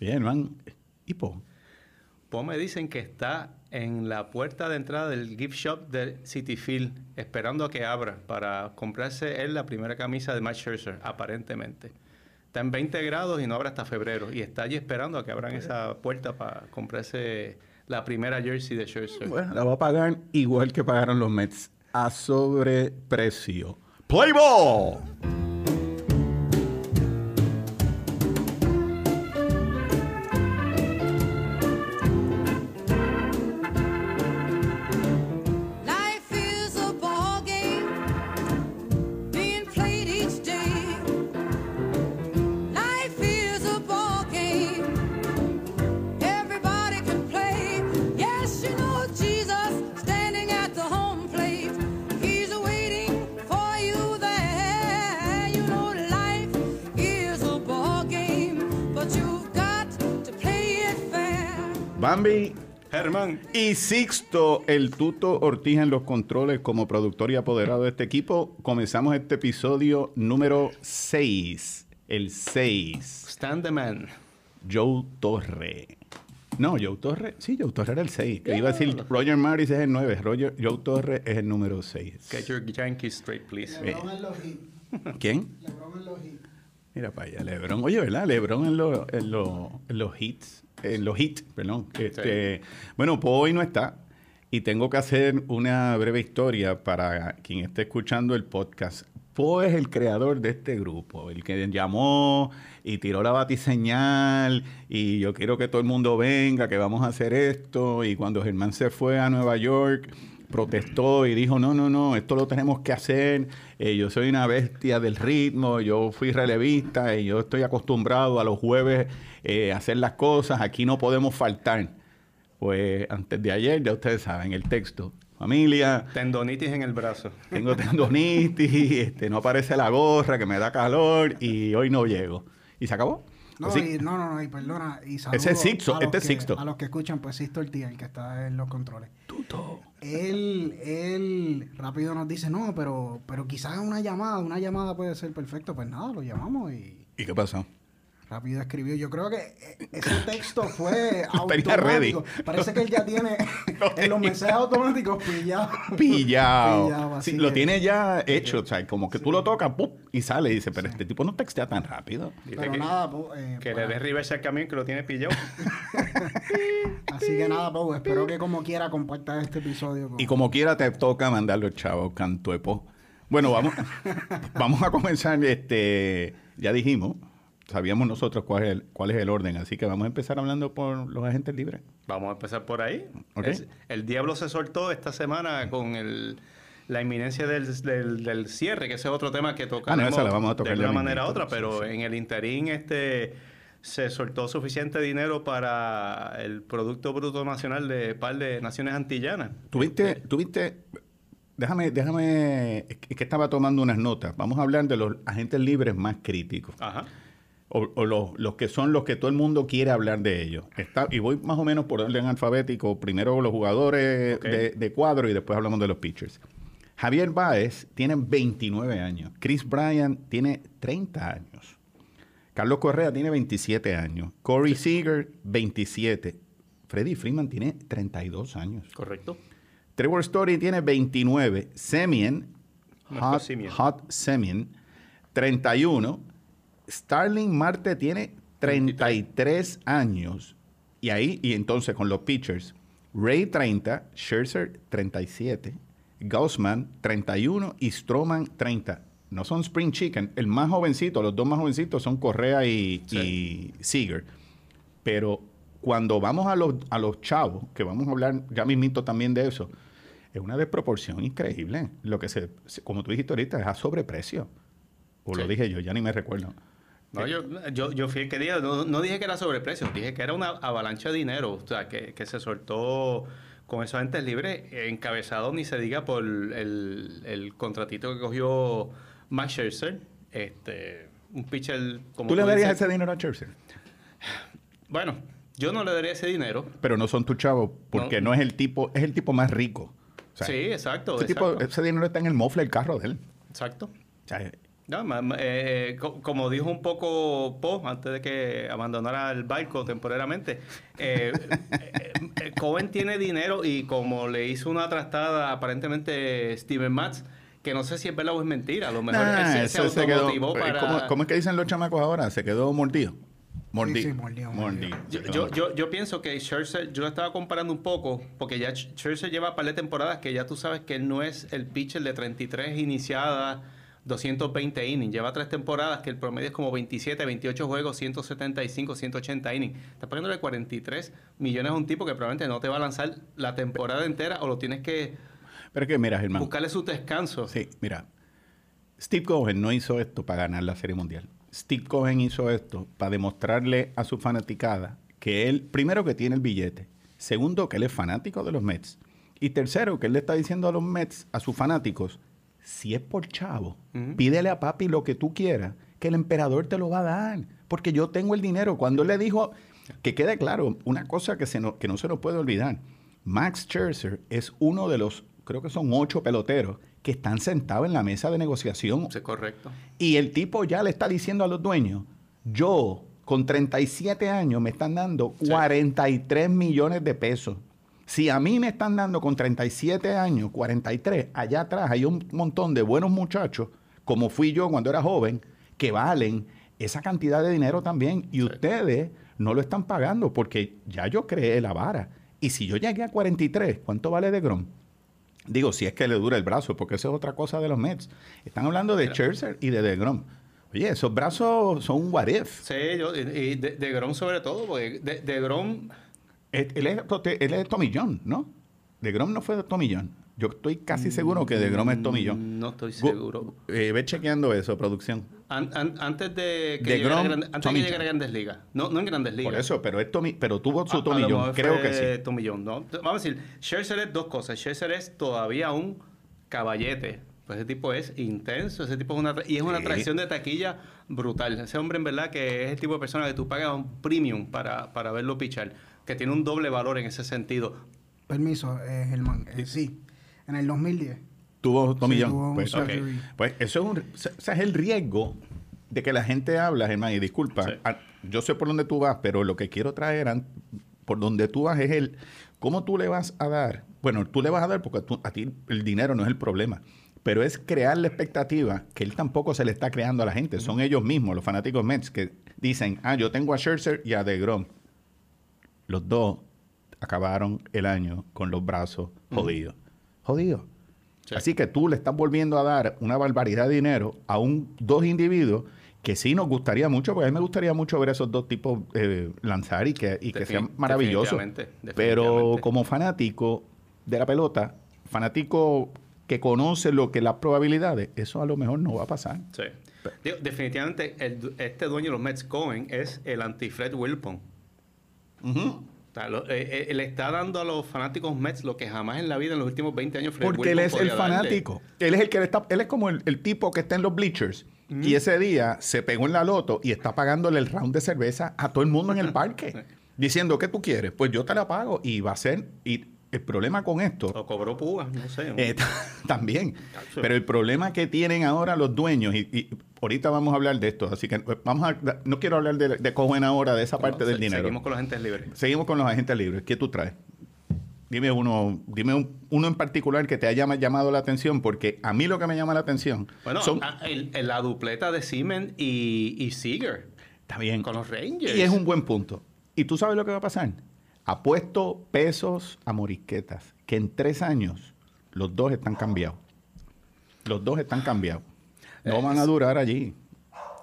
Bien, man. ¿Y Po? Po me dicen que está en la puerta de entrada del gift shop de City Field, esperando a que abra para comprarse él la primera camisa de Matt Scherzer, aparentemente. Está en 20 grados y no abre hasta febrero. Y está allí esperando a que abran esa puerta para comprarse la primera jersey de Scherzer. Bueno, la va a pagar igual que pagaron los Mets, a sobreprecio. ¡Play ball! Y Sixto, el tuto Ortiz en los controles como productor y apoderado de este equipo. Comenzamos este episodio número 6. El 6. stand the man. Joe Torre. No, Joe Torre. Sí, Joe Torre era el 6. Que iba a decir Roger Maris es el 9. Roger, Joe Torre es el número 6. Get your Yankees straight, please. Lebron en los hits. ¿Quién? Lebron en los hits. Mira para allá, Lebron. Oye, ¿verdad? Lebron en, los- en, los- en los hits. En los hits, perdón. Este, Bueno, pues hoy no está. Y tengo que hacer una breve historia para quien esté escuchando el podcast. Po es el creador de este grupo, el que llamó y tiró la batiseñal y yo quiero que todo el mundo venga, que vamos a hacer esto. Y cuando Germán se fue a Nueva York, protestó y dijo, no, no, no, esto lo tenemos que hacer. Eh, yo soy una bestia del ritmo, yo fui relevista y yo estoy acostumbrado a los jueves eh, a hacer las cosas, aquí no podemos faltar. Pues antes de ayer, ya ustedes saben, el texto. Familia, Tendonitis en el brazo. tengo tendonitis, este, no aparece la gorra, que me da calor y hoy no llego. Y se acabó. No, Así- y, no, no, no, y perdona. Y Ese es saludo Sixto, a los este es Sixto. A los que escuchan, pues Sixto Ortiz, el que está en los controles. Tuto. Él, él rápido nos dice, no, pero, pero quizás una llamada, una llamada puede ser perfecto. Pues nada, lo llamamos y ¿Y qué pasó? Rápido escribió. Yo creo que eh, ese texto fue automático. Parece que él ya tiene en los mensajes automáticos. Pillado. Pillado, Sí, lo tiene ya hecho, o sea, como que tú lo tocas ¡pum! y sale y dice, pero este tipo no textea tan rápido. Dice Pero que, nada, po, eh, que le para- dé reverse al camión que lo tiene pillado. así que nada, Pau, espero que como quiera compartas este episodio. Y como quiera te toca mandar los chavos, cantuepo. Bueno, vamos, vamos a comenzar, este, ya dijimos, sabíamos nosotros cuál es, el, cuál es el orden, así que vamos a empezar hablando por los agentes libres. Vamos a empezar por ahí. Es- el diablo se soltó esta semana con el, la inminencia del, del- del cierre, que ese es otro tema que tocamos Ah, no, esa la vamos a tocar de una manera u otra, pero Sí, sí. en el interín este se soltó suficiente dinero para el Producto Bruto Nacional de par de naciones antillanas. Tuviste, tuviste, déjame, déjame, es que estaba tomando unas notas. Vamos a hablar de los agentes libres más críticos. Ajá. O, o los, los que son los que todo el mundo quiere hablar de ellos. Está, y voy más o menos por orden alfabético. Primero los jugadores de, de cuadro y después hablamos de los pitchers. Javier Báez tiene 29 años. Chris Bryan tiene 30 años. Carlos Correa tiene 27 años. Corey Seager, 27. Freddie Freeman tiene 32 años. Correcto. Trevor Story tiene 29. Semien, Hot. Hot Semien, 31. Starling Marte tiene 33 años. Y ahí, y entonces con los pitchers, Ray 30, Scherzer 37, Gaussman 31 y Stroman 30. No son Spring Chicken. El más jovencito, los dos más jovencitos son Correa y, y Seager. Pero cuando vamos a los, a los chavos, que vamos a hablar ya mismito también de eso, es una desproporción increíble. Lo que se, como tú dijiste ahorita, es a sobreprecio. O lo Sí. dije yo, ya ni me recuerdo. No, yo, yo, yo fui el que dije, no, no dije que era sobreprecio, dije que era una avalancha de dinero, o sea, que, que se soltó con esos agentes libres, encabezado ni se diga por el, el contratito que cogió Max Scherzer, este, un pitcher como ¿Tú le darías ese dinero a Scherzer? Bueno, yo no le daría ese dinero. Pero no son tus chavos, porque no. No. es el tipo, es el tipo más rico. O sea, sí, exacto, ese, tipo- ese dinero está en el mofle del carro de él. exacto. O sea, No, eh, co- como dijo un poco Poe antes de que abandonara el barco temporariamente, eh, eh, eh, Cohen tiene dinero y como le hizo una trastada aparentemente Steven Matz, que no sé si es verdad o es mentira, a lo mejor Nah, él se, se eso se quedó- automotivó eh, para... ¿cómo, cómo es que dicen los chamacos ahora? Se quedó mordido. Mordido. sí, mordido, mordido. Yo, yo, yo, yo pienso que Scherzer, yo lo estaba comparando un poco, porque ya Sch- Scherzer lleva par de temporadas que ya tú sabes que él no es el pitcher de 33 iniciadas, 220 innings. Lleva tres temporadas que el promedio es como 27, 28 juegos, 175, 180 innings. Estás poniéndole 43 millones a un tipo que probablemente no te va a lanzar la temporada entera o lo tienes que Pero es que, mira, Germán. buscarle su descanso. Sí, mira. Steve Cohen no hizo esto para ganar la Serie Mundial. Steve Cohen hizo esto para demostrarle a su fanaticada que él, primero, que tiene el billete. Segundo, que él es fanático de los Mets. Y tercero, que él le está diciendo a los Mets, a sus fanáticos, si es por chavo, pídele a papi lo que tú quieras, que el emperador te lo va a dar, porque yo tengo el dinero. Cuando él le dijo, que quede claro, una cosa que, se no, que no se nos puede olvidar, Max Scherzer es uno de los, creo que son ocho peloteros, que están sentados en la mesa de negociación Sí, correcto. y el tipo ya le está diciendo a los dueños, yo con 37 años me están dando 43 millones de pesos. Si a mí me están dando con 37 años, 43, allá atrás hay un montón de buenos muchachos, como fui yo cuando era joven, que valen esa cantidad de dinero también. Y ustedes no lo están pagando porque ya yo creé la vara. Y si yo llegué a 43, ¿cuánto vale de Grom? Digo, si es que le dura el brazo, porque eso es otra cosa de los Mets. Están hablando de Scherzer y de DeGrom. Oye, esos brazos son un what if. Sí, yo, y y de, de Grom sobre todo, porque de, de Grom... Él, él es, él es Tommy John, ¿no? DeGrom no fue Tommy John. Yo estoy casi seguro que DeGrom es Tommy John. No estoy Gu- seguro. eh, ve chequeando eso, producción. An- an- antes de que De llegara, a Grom, Grandes- antes de que llegara a. Grandes Ligas. No, no en Grandes Ligas. Por eso, pero es Tommy, pero tuvo su A- Tommy John. Creo que sí. Tommy John, ¿no? Vamos a decir, Scherzer es dos cosas. Scherzer es todavía un caballete. Pues ese tipo es intenso, ese tipo es una... Y es una atracción de taquilla brutal. Ese hombre en verdad que es el tipo de persona que tú pagas un premium para, para verlo pichar. Que tiene un doble valor en ese sentido. Permiso, eh, Germán. Eh, sí, en el 2010. Tuvo Tommy Sí, John. tuvo un Pues, surgery. Pues eso es, un, o sea, es el riesgo de que la gente habla, Germán, y disculpa, Sí. a- yo sé por dónde tú vas, pero lo que quiero traer an- por donde tú vas es el, ¿cómo tú le vas a dar? Bueno, tú le vas a dar porque tú- a ti el dinero no es el problema, pero es crear la expectativa que él tampoco se le está creando a la gente, son ellos mismos, los fanáticos Mets, que dicen, ah, yo tengo a Scherzer y a DeGrom. Los dos acabaron el año con los brazos jodidos. Jodidos. Sí. Así que tú le estás volviendo a dar una barbaridad de dinero a un dos individuos que sí nos gustaría mucho, porque a mí me gustaría mucho ver a esos dos tipos eh, lanzar y que, y que sean maravillosos. definitivamente, Pero como fanático de la pelota, fanático que conoce lo que las probabilidades, eso a lo mejor no va a pasar. Sí. Digo, definitivamente, el este dueño de los Mets, Cohen, es el anti-Fred Wilpon. O sea, lo- eh, eh, le está dando a los fanáticos Mets lo que jamás en la vida en los últimos 20 años Fred Porque él es el darle. fanático. Él es el que le está, él es como el, el tipo que está en los bleachers. Y ese día se pegó en la loto y está pagándole el round de cerveza a todo el mundo en el parque. diciendo, ¿qué tú quieres? Pues yo te la pago. Y va a ser. Y el problema con esto. O cobró púa, no sé. eh, también. Pero el problema que tienen ahora los dueños, y, y ahorita vamos a hablar de esto, así que eh, vamos a, no quiero hablar de, de Cohen ahora, de esa parte del dinero. Seguimos con los agentes libres. Seguimos con los agentes libres. ¿Qué tú traes? Dime uno, dime un- uno en particular que te haya llamado la atención, porque a mí lo que me llama la atención Bueno, son... a- el- la dupleta de Seaman y, y Seager está bien. con los Rangers. Y es un buen punto. ¿Y tú sabes lo que va a pasar? Apuesto pesos a morisquetas, que en tres años los dos están cambiados. Los dos están cambiados. No van a durar allí.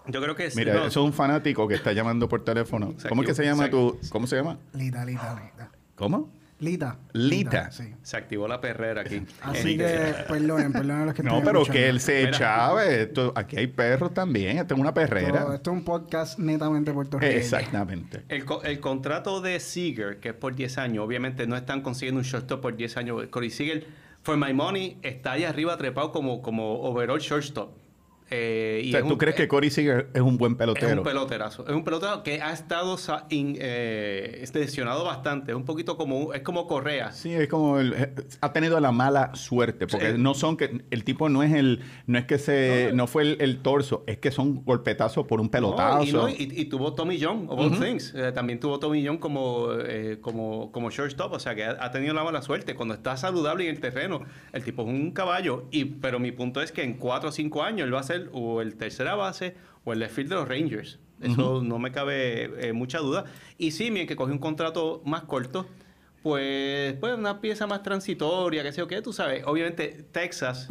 Yo creo que sí, Mira, no, eso es un fanático que está llamando por teléfono. ¿Cómo es que se llama equivocó. tu...? ¿Cómo se llama? Lita, Lita, Lita. ¿Cómo? Lita. Lita. Sí. se activó la perrera aquí. Así Este, que, perdonen, perdonen a los que No, pero escuchando. que él se Mira. echaba. Esto, aquí hay perros también. Esto es una Todo- perrera. Esto es un podcast netamente puertorriqueño. Exactamente. El, el contrato de Seager, que es por 10 años, obviamente no están consiguiendo un shortstop por 10 años. Corey Seager, for my money, está ahí arriba trepado como, como overall shortstop. Eh, y O sea, es ¿tú un- crees que Corey Seager es un buen Es pelotero? un peloterazo. Es un pelotero que ha estado in- eh, lesionado bastante. Es un poquito como... Es como Correa. Sí, es como el- eh, ha tenido la mala suerte porque Sí. no son que el tipo no es el no es que se no, fue el, el torso, es que son golpetazos por un pelotazo. No, y, no, y- y tuvo Tommy John, of all things. Eh, también tuvo Tommy John como, eh, como, como shortstop. O sea, que ha, ha tenido la mala suerte. Cuando está saludable en el terreno, el tipo es un caballo. Y, pero mi punto es que en cuatro o cinco años él va a ser o el tercera base o el left field de los Rangers. Eso no me cabe eh, mucha duda. Y sí, bien que cogió un contrato más corto, pues, pues una pieza más transitoria, qué sé yo qué, tú sabes. Obviamente, Texas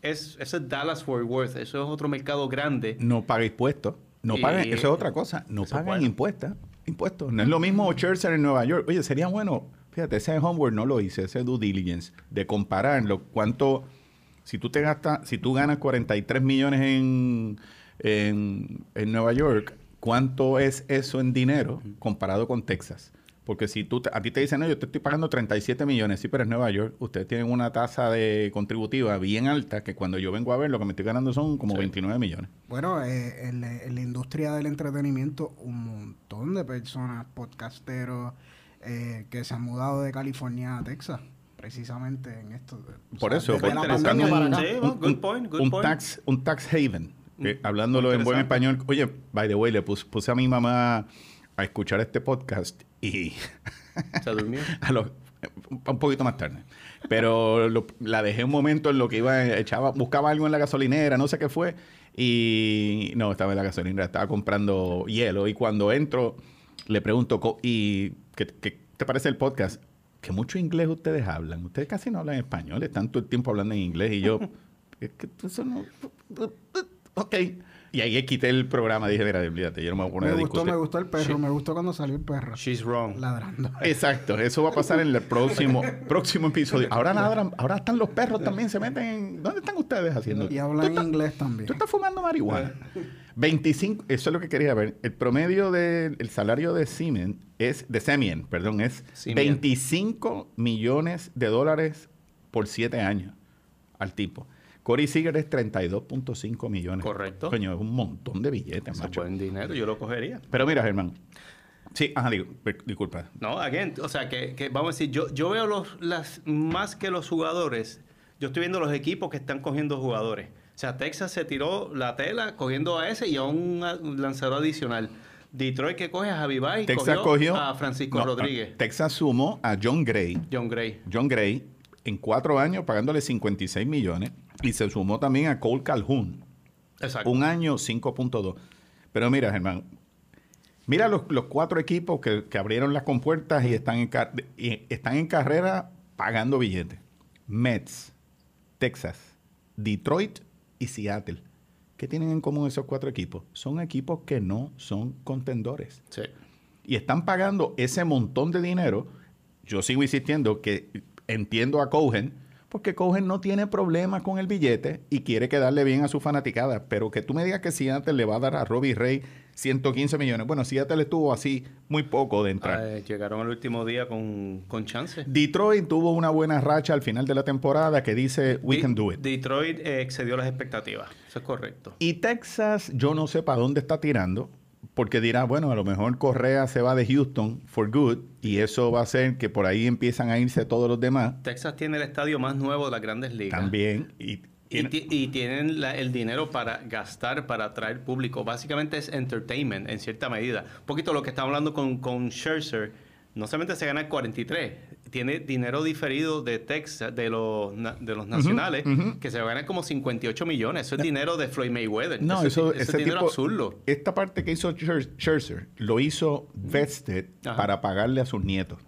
es, eso es Dallas Fort Worth. Eso es otro mercado grande. no paga impuestos. No Y- pagan, eso es otra cosa, no pagan impuestos. Impuestos. No es lo mismo Scherzer en Nueva York. Oye, sería bueno, fíjate, ese homework no lo hice, ese due diligence, de comparar lo cuánto, si tú te gastas, si tú ganas 43 millones en, en, en Nueva York, ¿cuánto es eso en dinero comparado con Texas? Porque si tú te- a ti te dicen, no, yo te estoy pagando 37 millones, sí, pero es Nueva York, ustedes tienen una tasa de contributiva bien alta que cuando yo vengo a ver lo que me estoy ganando son como 29 millones. Bueno, eh, en, la- en la industria del entretenimiento, un montón de personas, podcasteros, eh, que se han mudado de California a Texas, precisamente en esto. O Por sea, eso, por- buscando un, acá. Sí, un- well, good un- point, good un point. tax, un tax haven. Eh, hablándolo en buen español. Oye, by the way, le puse, puse a mi mamá a escuchar este podcast y Se durmió. a los- un poquito más tarde. Pero lo- la dejé un momento en lo que iba, echaba, buscaba algo en la gasolinera, no sé qué fue. Y no, estaba en la gasolinera, estaba comprando hielo. Y cuando entro, le pregunto, ¿y qué, qué te parece el podcast? Que mucho inglés ustedes hablan. Ustedes casi no hablan español, están todo el tiempo hablando en inglés. Y yo, es que eso no. Ok. Y ahí quité el programa. Dije, mira, olvídate, yo no me voy a poner Me a gustó, discutir. me gustó el perro, me gustó cuando salió el perro She's wrong. ladrando. Exacto, eso va a pasar en el próximo, próximo episodio. Ahora ladran, ahora están los perros también, se meten en... ¿Dónde están ustedes haciendo? Y ¿Tú hablan estás- inglés también. Tú estás fumando marihuana. 25, eso es lo que quería ver. El promedio del el salario de Siemens es, de Semien, perdón, es Siemens. 25 millones de dólares por 7 años al tipo. Corey Seager es 32.5 millones. Correcto. Coño, es un montón de billetes, Ese macho. buen dinero, yo lo cogería. Pero mira, Germán. Sí, ajá, digo, disculpa. No, again, o sea, que, que vamos a decir, yo, yo veo los, las, más que los jugadores, yo estoy viendo los equipos que están cogiendo jugadores. O sea, Texas se tiró la tela cogiendo a ese y a un lanzador adicional. Detroit que coge a Javi Baez, Texas cogió cogió a Francisco no, Rodríguez, Texas sumó a John Gray. John Gray. John Gray en cuatro años pagándole 56 millones y se sumó también a Cole Calhoun. Exacto. Un año 5.2. Pero mira, Germán, mira los, los cuatro equipos que, que abrieron las compuertas y están en, car- y están en carrera pagando billetes. Mets, Texas, Detroit y Seattle. ¿Qué tienen en común esos cuatro equipos? Son equipos que no son contendores Sí. y están pagando ese montón de dinero, yo sigo insistiendo que entiendo a Cohen, porque Cohen no tiene problema con el billete y quiere quedarle bien a su fanaticada. Pero que tú me digas que Seattle le va a dar a Robbie Ray 115 millones. Bueno, Seattle estuvo así muy poco de entrar. Eh, llegaron al último día con, con chance. Detroit tuvo una buena racha al final de la temporada que dice, we De- can do it. Detroit eh, excedió las expectativas. Eso es correcto. Y Texas, yo no sé para dónde está tirando, porque dirá, bueno, a lo mejor Correa se va de Houston for good, y eso va a hacer que por ahí empiezan a irse todos los demás Texas tiene el estadio más nuevo de las grandes ligas. también. Y, Y, tiene- ti- y tienen la- el dinero para gastar, para atraer público. Básicamente es entertainment en cierta medida. Un poquito lo que estamos hablando con, con Scherzer. No solamente se gana el 43, tiene dinero diferido de Texas, de los, de los nacionales, ujú. que se gana como 58 millones. Eso es dinero de Floyd Mayweather. no, eso, ese ese dinero tipo, absurdo. Esta parte que hizo Scher- Scherzer lo hizo vested Ajá. para pagarle a sus nietos.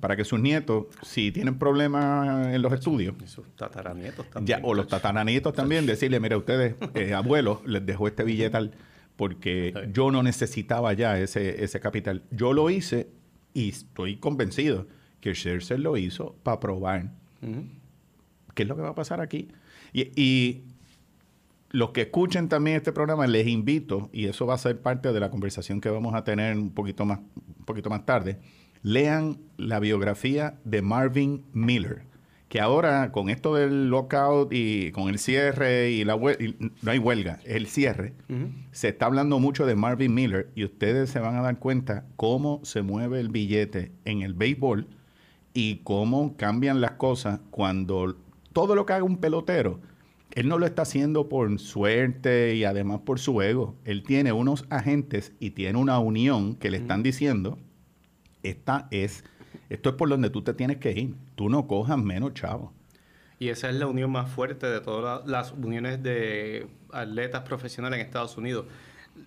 Para que sus nietos, si tienen problemas en los estudios, Y sus tataranietos ya, también. o los tatananitos también, decirle, mira, ustedes, eh, abuelos, les dejo este billetal porque yo no necesitaba ya ese, ese capital. Yo lo hice y estoy convencido que Scherzer lo hizo para probar qué es lo que va a pasar aquí. Y, y los que escuchen también este programa, les invito, y eso va a ser parte de la conversación que vamos a tener un poquito más, un poquito más tarde, lean la biografía de Marvin Miller, que ahora con esto del lockout y con el cierre y la y no hay huelga, el cierre, se está hablando mucho de Marvin Miller y ustedes se van a dar cuenta cómo se mueve el billete en el béisbol y cómo cambian las cosas cuando todo lo que haga un pelotero, él no lo está haciendo por suerte y además por su ego. Él tiene unos agentes y tiene una unión que le están diciendo, esta es, esto es por donde tú te tienes que ir. Tú no cojas menos, chavo. Y esa es la unión más fuerte de todas la- las uniones de atletas profesionales en Estados Unidos.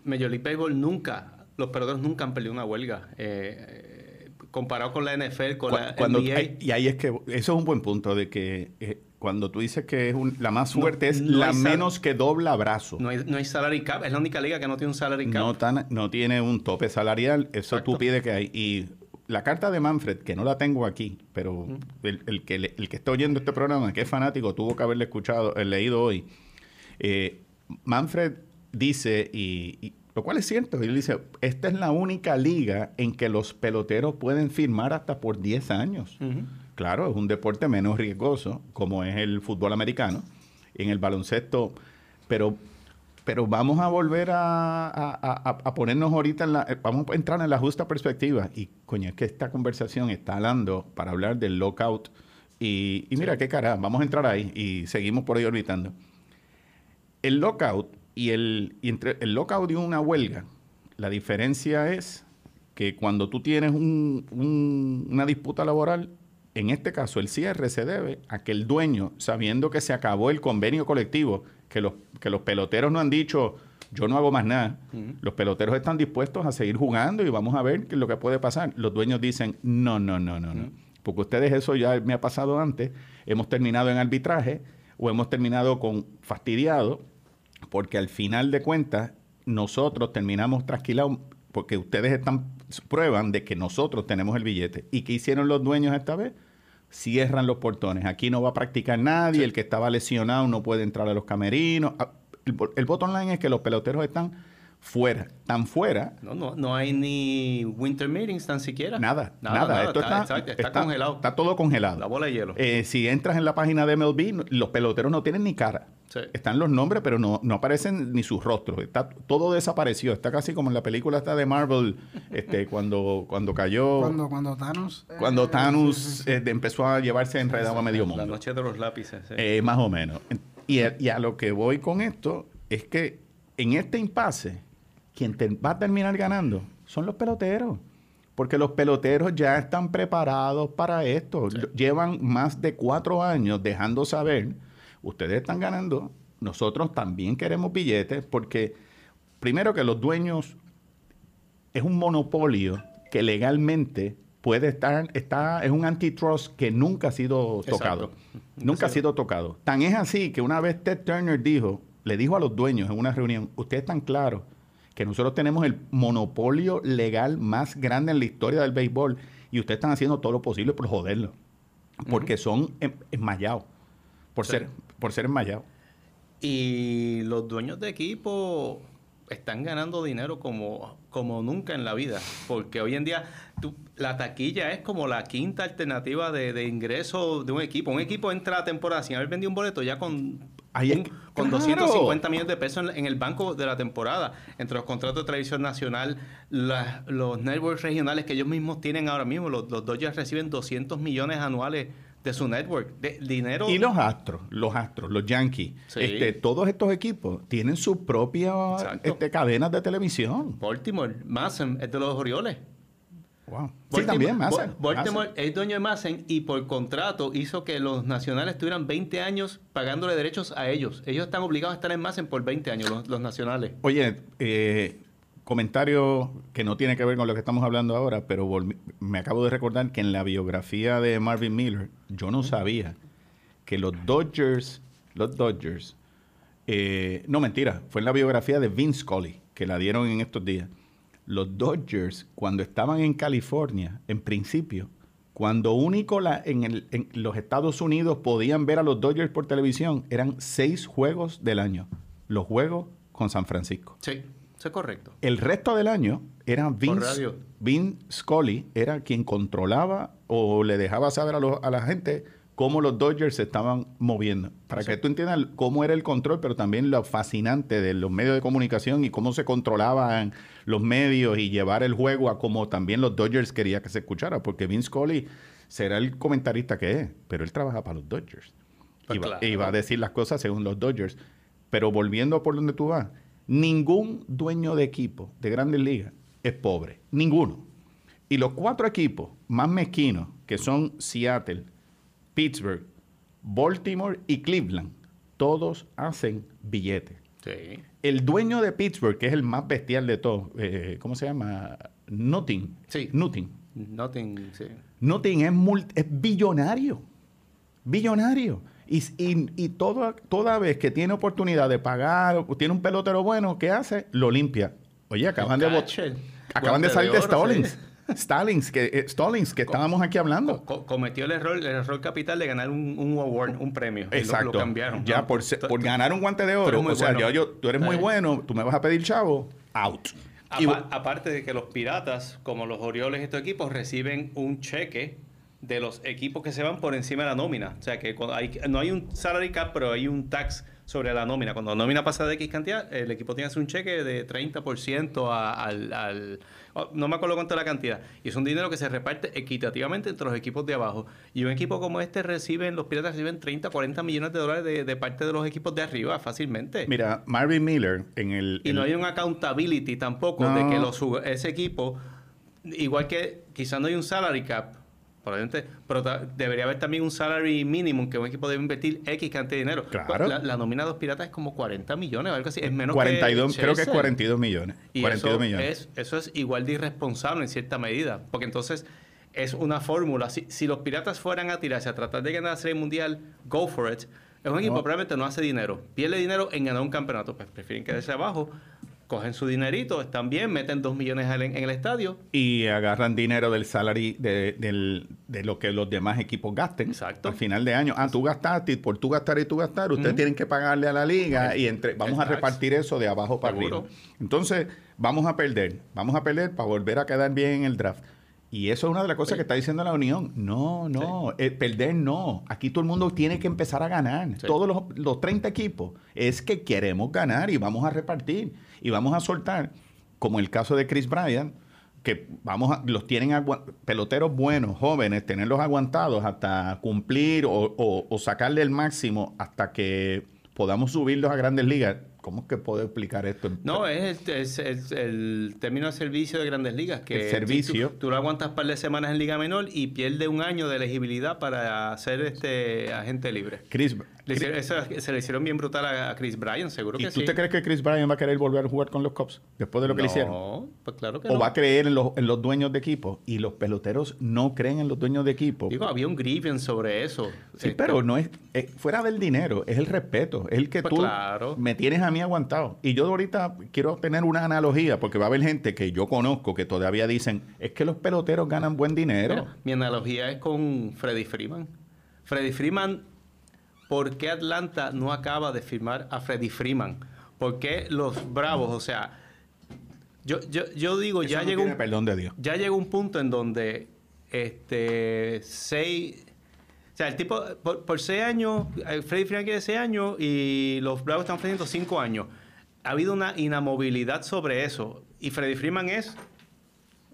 Major League Baseball nunca, los peloteros nunca han perdido una huelga. eh, eh, comparado con la NFL, con Cu- la cuando, NBA. y ahí es que, eso es un buen punto, de que eh, cuando tú dices que es un- la más No- fuerte es no la menos que dobla brazo. no, hay, no hay salary cap, es la única liga que no tiene un salary cap. No, tan- no tiene un tope salarial, eso Exacto. tú pides que hay. Y la carta de Manfred, que no la tengo aquí, pero el, el que, el que está oyendo este programa, que es fanático, tuvo que haberle escuchado, eh, leído hoy. Eh, Manfred dice, y, y- lo cual es cierto, él dice, esta es la única liga en que los peloteros pueden firmar hasta por 10 años. Claro, es un deporte menos riesgoso, como es el fútbol americano, en el baloncesto, pero, pero vamos a volver a, a- a- a ponernos ahorita en la, eh, vamos a entrar en la justa perspectiva. Y coño, es que esta conversación está hablando para hablar del lockout. Y, y mira qué cara, vamos a entrar ahí y seguimos por ahí orbitando. El lockout y el, y entre el lockout y una huelga, la diferencia es que cuando tú tienes un- un- una disputa laboral, en este caso el cierre se debe a que el dueño, sabiendo que se acabó el convenio colectivo, que los, que los peloteros no han dicho, yo no hago más nada, los peloteros están dispuestos a seguir jugando y vamos a ver qué es lo que puede pasar. Los dueños dicen, no, no, no, no, no. Porque ustedes eso ya me ha pasado antes, hemos terminado en arbitraje o hemos terminado con fastidiado, porque al final de cuentas nosotros terminamos trasquilados porque ustedes están prueban de que nosotros tenemos el billete. ¿Y qué hicieron los dueños esta vez? Cierran los portones. Aquí no va a practicar nadie, el que estaba lesionado no puede entrar a los camerinos. Ah, El, el bottom line es que los peloteros están fuera, están fuera No, no, no hay ni winter meetings tan siquiera. Nada, nada. Esto está, exacto, está congelado. Está todo congelado. La bola de hielo. Eh, si entras en la página de MLB, los peloteros no tienen ni cara. Sí. Están los nombres, pero no, no aparecen ni sus rostros. Está, todo desapareció. Está casi como en la película esta de Marvel, este, cuando, cuando cayó, Cuando, cuando Thanos... eh, cuando Thanos sí, sí, sí. eh, de- empezó a llevarse enredado a medio La mundo. noche de los lápices. sí. Eh, más o menos. Y a, y a lo que voy con esto es que en este impasse, quien te- va a terminar ganando son los peloteros. Porque los peloteros ya están preparados para esto. Llevan más de cuatro años dejando saber, ustedes están ganando, nosotros también queremos billetes, porque primero que los dueños es un monopolio que legalmente puede estar, está, es un antitrust que nunca ha sido tocado. Exacto. Nunca ha sido tocado. Tan es así que una vez Ted Turner dijo, le dijo a los dueños en una reunión, ustedes están claros que nosotros tenemos el monopolio legal más grande en la historia del béisbol y ustedes están haciendo todo lo posible por joderlo. Porque son em- enmayados. Por Sí. ser, por ser enmayados. Y los dueños de equipo están ganando dinero como, como nunca en la vida. Porque hoy en día tú- la taquilla es como la quinta alternativa de, de ingreso de un equipo. Un equipo entra a la temporada sin haber vendido un boleto ya con, Ahí con ¡claro! 250 millones de pesos en, en el banco de la temporada. Entre los contratos de televisión nacional, la- los networks regionales que ellos mismos tienen ahora mismo, los, los Dodgers reciben 200 millones anuales de su network. De dinero. Y los Astros, los Astros, los Yankees, Sí. este, todos estos equipos tienen sus propias este, cadenas de televisión. Baltimore, Massen es de los Orioles. Wow. Sí, Baltimore- también. Bal- Baltimore es dueño de Massen y por contrato hizo que los nacionales tuvieran 20 años pagándole derechos a ellos. Ellos están obligados a estar en Massen por 20 años, los, los nacionales. Oye, eh, comentario que no tiene que ver con lo que estamos hablando ahora, pero me acabo de recordar que en la biografía de Marvin Miller, yo no sabía que los Dodgers, los Dodgers, eh, no mentira, fue en la biografía de Vince Scully, que la dieron en estos días. Los Dodgers, cuando estaban en California, en principio, cuando único la- en, el- en los Estados Unidos podían ver a los Dodgers por televisión, eran seis juegos del año. Los juegos con San Francisco. Sí, eso es correcto. El resto del año era Vince. Vince Scully, era quien controlaba o le dejaba saber a, a la gente cómo los Dodgers se estaban moviendo. Para que tú entiendas cómo era el control, pero también lo fascinante de los medios de comunicación y cómo se controlaban los medios y llevar el juego a como también los Dodgers quería que se escuchara. Porque Vince Scully será el comentarista que es, pero él trabaja para los Dodgers. Pues y, va, claro. y va a decir las cosas según los Dodgers. Pero volviendo por donde tú vas, ningún dueño de equipo de grandes ligas es pobre. Ninguno. Y los cuatro equipos más mezquinos, que son Seattle, Pittsburgh, Baltimore y Cleveland, todos hacen billetes. Sí. El dueño de Pittsburgh, que es el más bestial de todos, eh, ¿cómo se llama? Nutting. Sí. Nutting. Nothing, sí. Nutting es, es billonario. Billonario. Y, y- y toda, toda vez que tiene oportunidad de pagar, o tiene un pelotero bueno, ¿qué hace? Lo limpia. Oye, acaban de, acaban de salir de, oro, Stallings. sí. Stallings, que, eh, Stallings, que estábamos aquí hablando. Co- co- cometió el error, el error capital de ganar un, un award, un premio. Lo- Exacto. Lo, cambiaron. Ya ¿no? por, se- por ganar un guante de oro. O sea, bueno. yo, yo- tú eres muy Eh. bueno, tú me vas a pedir chavo, out. Y- Apa- aparte de que los piratas, como los Orioles y estos equipos, reciben un cheque de los equipos que se van por encima de la nómina. O sea, que cuando hay, no hay un salary cap, pero hay un tax sobre la nómina. Cuando la nómina pasa de X cantidad, el equipo tiene que hacer un cheque de 30% a- al, al- oh, No me acuerdo cuánto es la cantidad. Y es un dinero que se reparte equitativamente entre los equipos de abajo. Y un equipo como este reciben, los piratas reciben 30, 40 millones de dólares de, de parte de los equipos de arriba fácilmente. Mira, Marvin Miller en el... Y no hay un accountability tampoco No. de que los, ese equipo, igual que quizás no hay un salary cap, probablemente, pero debería haber también un salary minimum que un equipo debe invertir X cantidad de dinero. Claro. La, la nómina de los piratas es como 40 millones o algo así. Es menos 42, que creo que es Chelsea. 42 millones. Y 42 eso millones. Es, eso es igual de irresponsable en cierta medida. Porque entonces es una fórmula. Si, si los piratas fueran a tirarse a tratar de ganar la Serie Mundial, go for it. Es un equipo No. probablemente no hace dinero. Pierde dinero en ganar un campeonato. Pues prefieren quedarse abajo, cogen su dinerito, están bien, meten dos millones al- en el estadio. y agarran dinero del salary de, del- de lo que los demás equipos gasten Exacto. al final de año. Ah, tú gastaste, y por tú gastar y tú gastar, ustedes tienen que pagarle a la liga y entre vamos a repartir eso de abajo para Seguro. arriba. Entonces, vamos a perder, vamos a perder para volver a quedar bien en el draft. Y eso es una de las cosas que está diciendo la Unión. No, no, eh, perder no. Aquí todo el mundo tiene que empezar a ganar. Sí. Todos los, los 30 equipos es que queremos ganar y vamos a repartir y vamos a soltar, como el caso de Chris Bryant, que vamos a, los tienen peloteros buenos, jóvenes, tenerlos aguantados hasta cumplir o, o- o sacarle el máximo hasta que podamos subirlos a grandes ligas. ¿Cómo es que puedo explicar esto? No, es, el- es el, término de servicio de grandes ligas. Que El servicio. Tú, tú lo aguantas un par de semanas en Liga Menor y pierde un año de elegibilidad para ser este agente libre. Chris, Le hicieron- eso se le hicieron bien brutal a, a Chris Bryan, seguro ¿Y que tú sí. te crees que Chris Bryant va a querer volver a jugar con los Cubs después de lo que le hicieron? No, pues claro que ¿O no. va a creer en los, en los dueños de equipo? Y los peloteros no creen en los dueños de equipo. Digo, había un grievance sobre eso. Sí, Este, pero no es, es- fuera del dinero, es el respeto, es el que Pues tú claro. me tienes a mí aguantado. Y yo ahorita quiero tener una analogía, porque va a haber gente que yo conozco que todavía dicen, es que los peloteros ganan buen dinero. Mira, mi analogía es con Freddy Freeman. Freddy Freeman, ¿por qué Atlanta no acaba de firmar a Freddy Freeman? ¿Por qué los Bravos? O sea, yo, yo, yo digo, Eso ya no llegó un, perdón de Dios. ya llegó un punto en donde este seis o sea, el tipo, por, por seis años, eh, Freddy Freeman quiere seis años y los Bravos están ofreciendo cinco años. Ha habido una inamovilidad sobre eso. Y Freddy Freeman es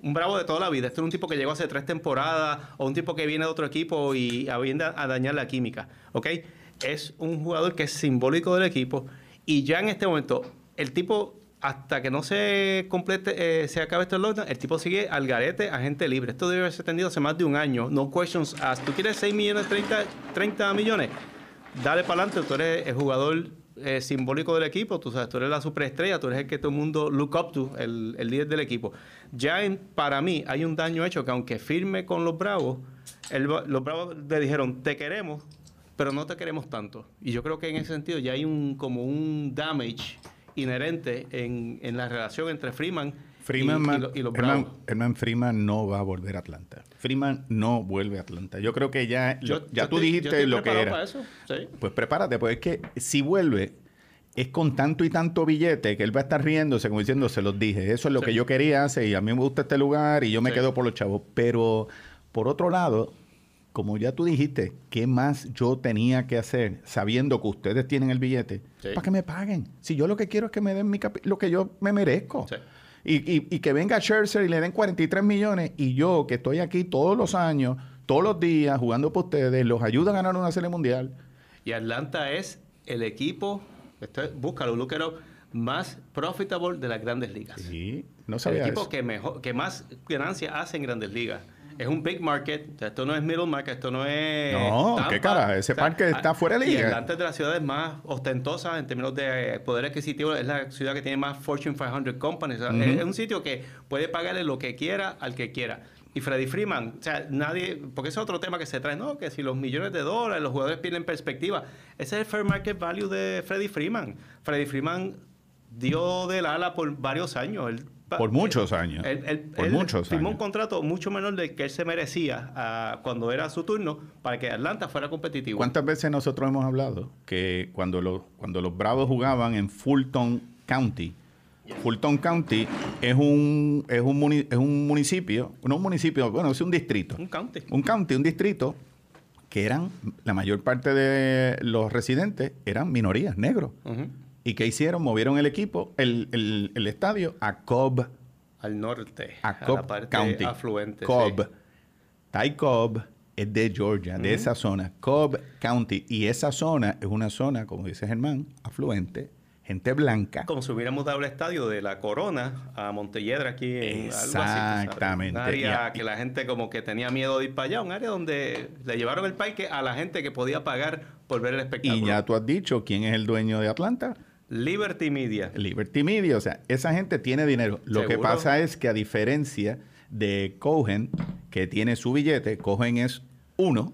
un bravo de toda la vida. Este es un tipo que llegó hace tres temporadas o un tipo que viene de otro equipo y viene a, a dañar la química. ¿Ok? Es un jugador que es simbólico del equipo y ya en este momento el tipo hasta que no se complete, eh, se acabe este lockdown, el tipo sigue al garete, agente libre. Esto debe haberse atendido hace más de un año. No questions asked. ¿Tú quieres 6 millones, 30, 30 millones? Dale para adelante. Tú eres el jugador eh, simbólico del equipo. Tú sabes, tú eres la superestrella. Tú eres el que todo el mundo look up to, el, el líder del equipo. Ya en- para mí hay un daño hecho que aunque firme con los Bravos, el- los Bravos le dijeron, te queremos, pero no te queremos tanto. Y yo creo que en ese sentido ya hay un como un damage inherente en, en la relación entre Freeman, Freeman, y, lo- y los Herman, Bravos. Herman Freeman no va a volver a Atlanta. Freeman no vuelve a Atlanta. Yo creo que ya, Yo- ya yo tú dijiste lo que era. para eso, sí. Pues prepárate, pues es que si vuelve, es con tanto y tanto billete que él va a estar riéndose, como diciendo, se los dije, eso es lo Sí. que yo quería hacer y a mí me gusta este lugar y yo me Sí. quedo por los chavos. Pero, por otro lado, como ya tú dijiste, ¿qué más yo tenía que hacer sabiendo que ustedes tienen el billete? Sí. Para que me paguen. Si yo lo que quiero es que me den mi lo que yo me merezco. Sí. Y, y- y que venga Scherzer y le den 43 millones y yo, que estoy aquí todos los años, todos los días, jugando por ustedes, los ayuda a ganar una serie mundial. Y Atlanta es el equipo, esto es- búscalo, look it up, más profitable de las grandes ligas. Sí, no el sabía equipo eso. que mejor, que más ganancias hace en grandes ligas. Es un big market, esto no es middle market, esto no es. No, qué cara, ese parque está fuera de Y liga. Atlanta es de las ciudades más ostentosas en términos de poder adquisitivo, es la ciudad que tiene más Fortune 500 companies. O sea, Ujú. es, es un sitio que puede pagarle lo que quiera al que quiera. Y Freddie Freeman, o sea, nadie, porque ese es otro tema que se trae, no, que si los millones de dólares, los jugadores pierden perspectiva. Ese es el fair market value de Freddie Freeman. Freddie Freeman dio del ala por varios años. Él Por muchos años. él, él- Por él muchos firmó años. un contrato mucho menor del que él se merecía ah, cuando era su turno para que Atlanta fuera competitivo. ¿Cuántas veces nosotros hemos hablado que cuando los, cuando los Bravos jugaban en Fulton County, Fulton County es un, es un, muni- es un municipio, no un municipio, bueno, es un distrito. Un county. Un county, un distrito, que eran, la mayor parte de los residentes eran minorías, negros. Ujú. ¿Y qué hicieron? Movieron el equipo, el, el- el estadio a Cobb, Al norte. a la Cobb parte County. afluente. Cobb. sí. Ty Cobb es de Georgia, de esa zona. Cobb County. Y esa zona es una zona, como dice Germán, afluente, gente blanca. Como si hubiéramos dado el estadio de la Corona a Montelledra aquí en algo así. Exactamente. Un área Y- que la gente como que tenía miedo de ir para allá. Un área donde le llevaron el parque a la gente que podía pagar por ver el espectáculo. Y ya tú has dicho quién es el dueño de Atlanta. Liberty Media. Liberty Media. O sea, esa gente tiene dinero. Lo que pasa es que a diferencia de Cohen, que tiene su billete, Cohen es uno.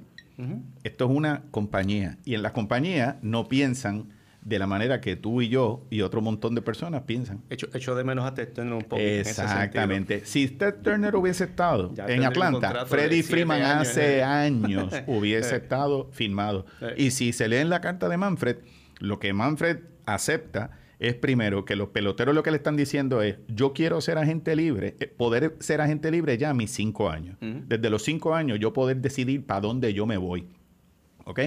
Esto es una compañía. Y en las compañías no piensan de la manera que tú y yo y otro montón de personas piensan. Echo, echo de menos a Ted Turner un poco. en ese sentido. Exactamente. Si Ted Turner hubiese estado Ya en Atlanta, Freddie Freeman años, hace eh. años hubiese Eh. estado firmado. Eh. Y si se lee en la carta de Manfred, lo que Manfred acepta es primero que los peloteros lo que le están diciendo es, yo quiero ser agente libre, eh, poder ser agente libre ya a mis cinco años. Desde los cinco años yo poder decidir para dónde yo me voy. ¿Ok?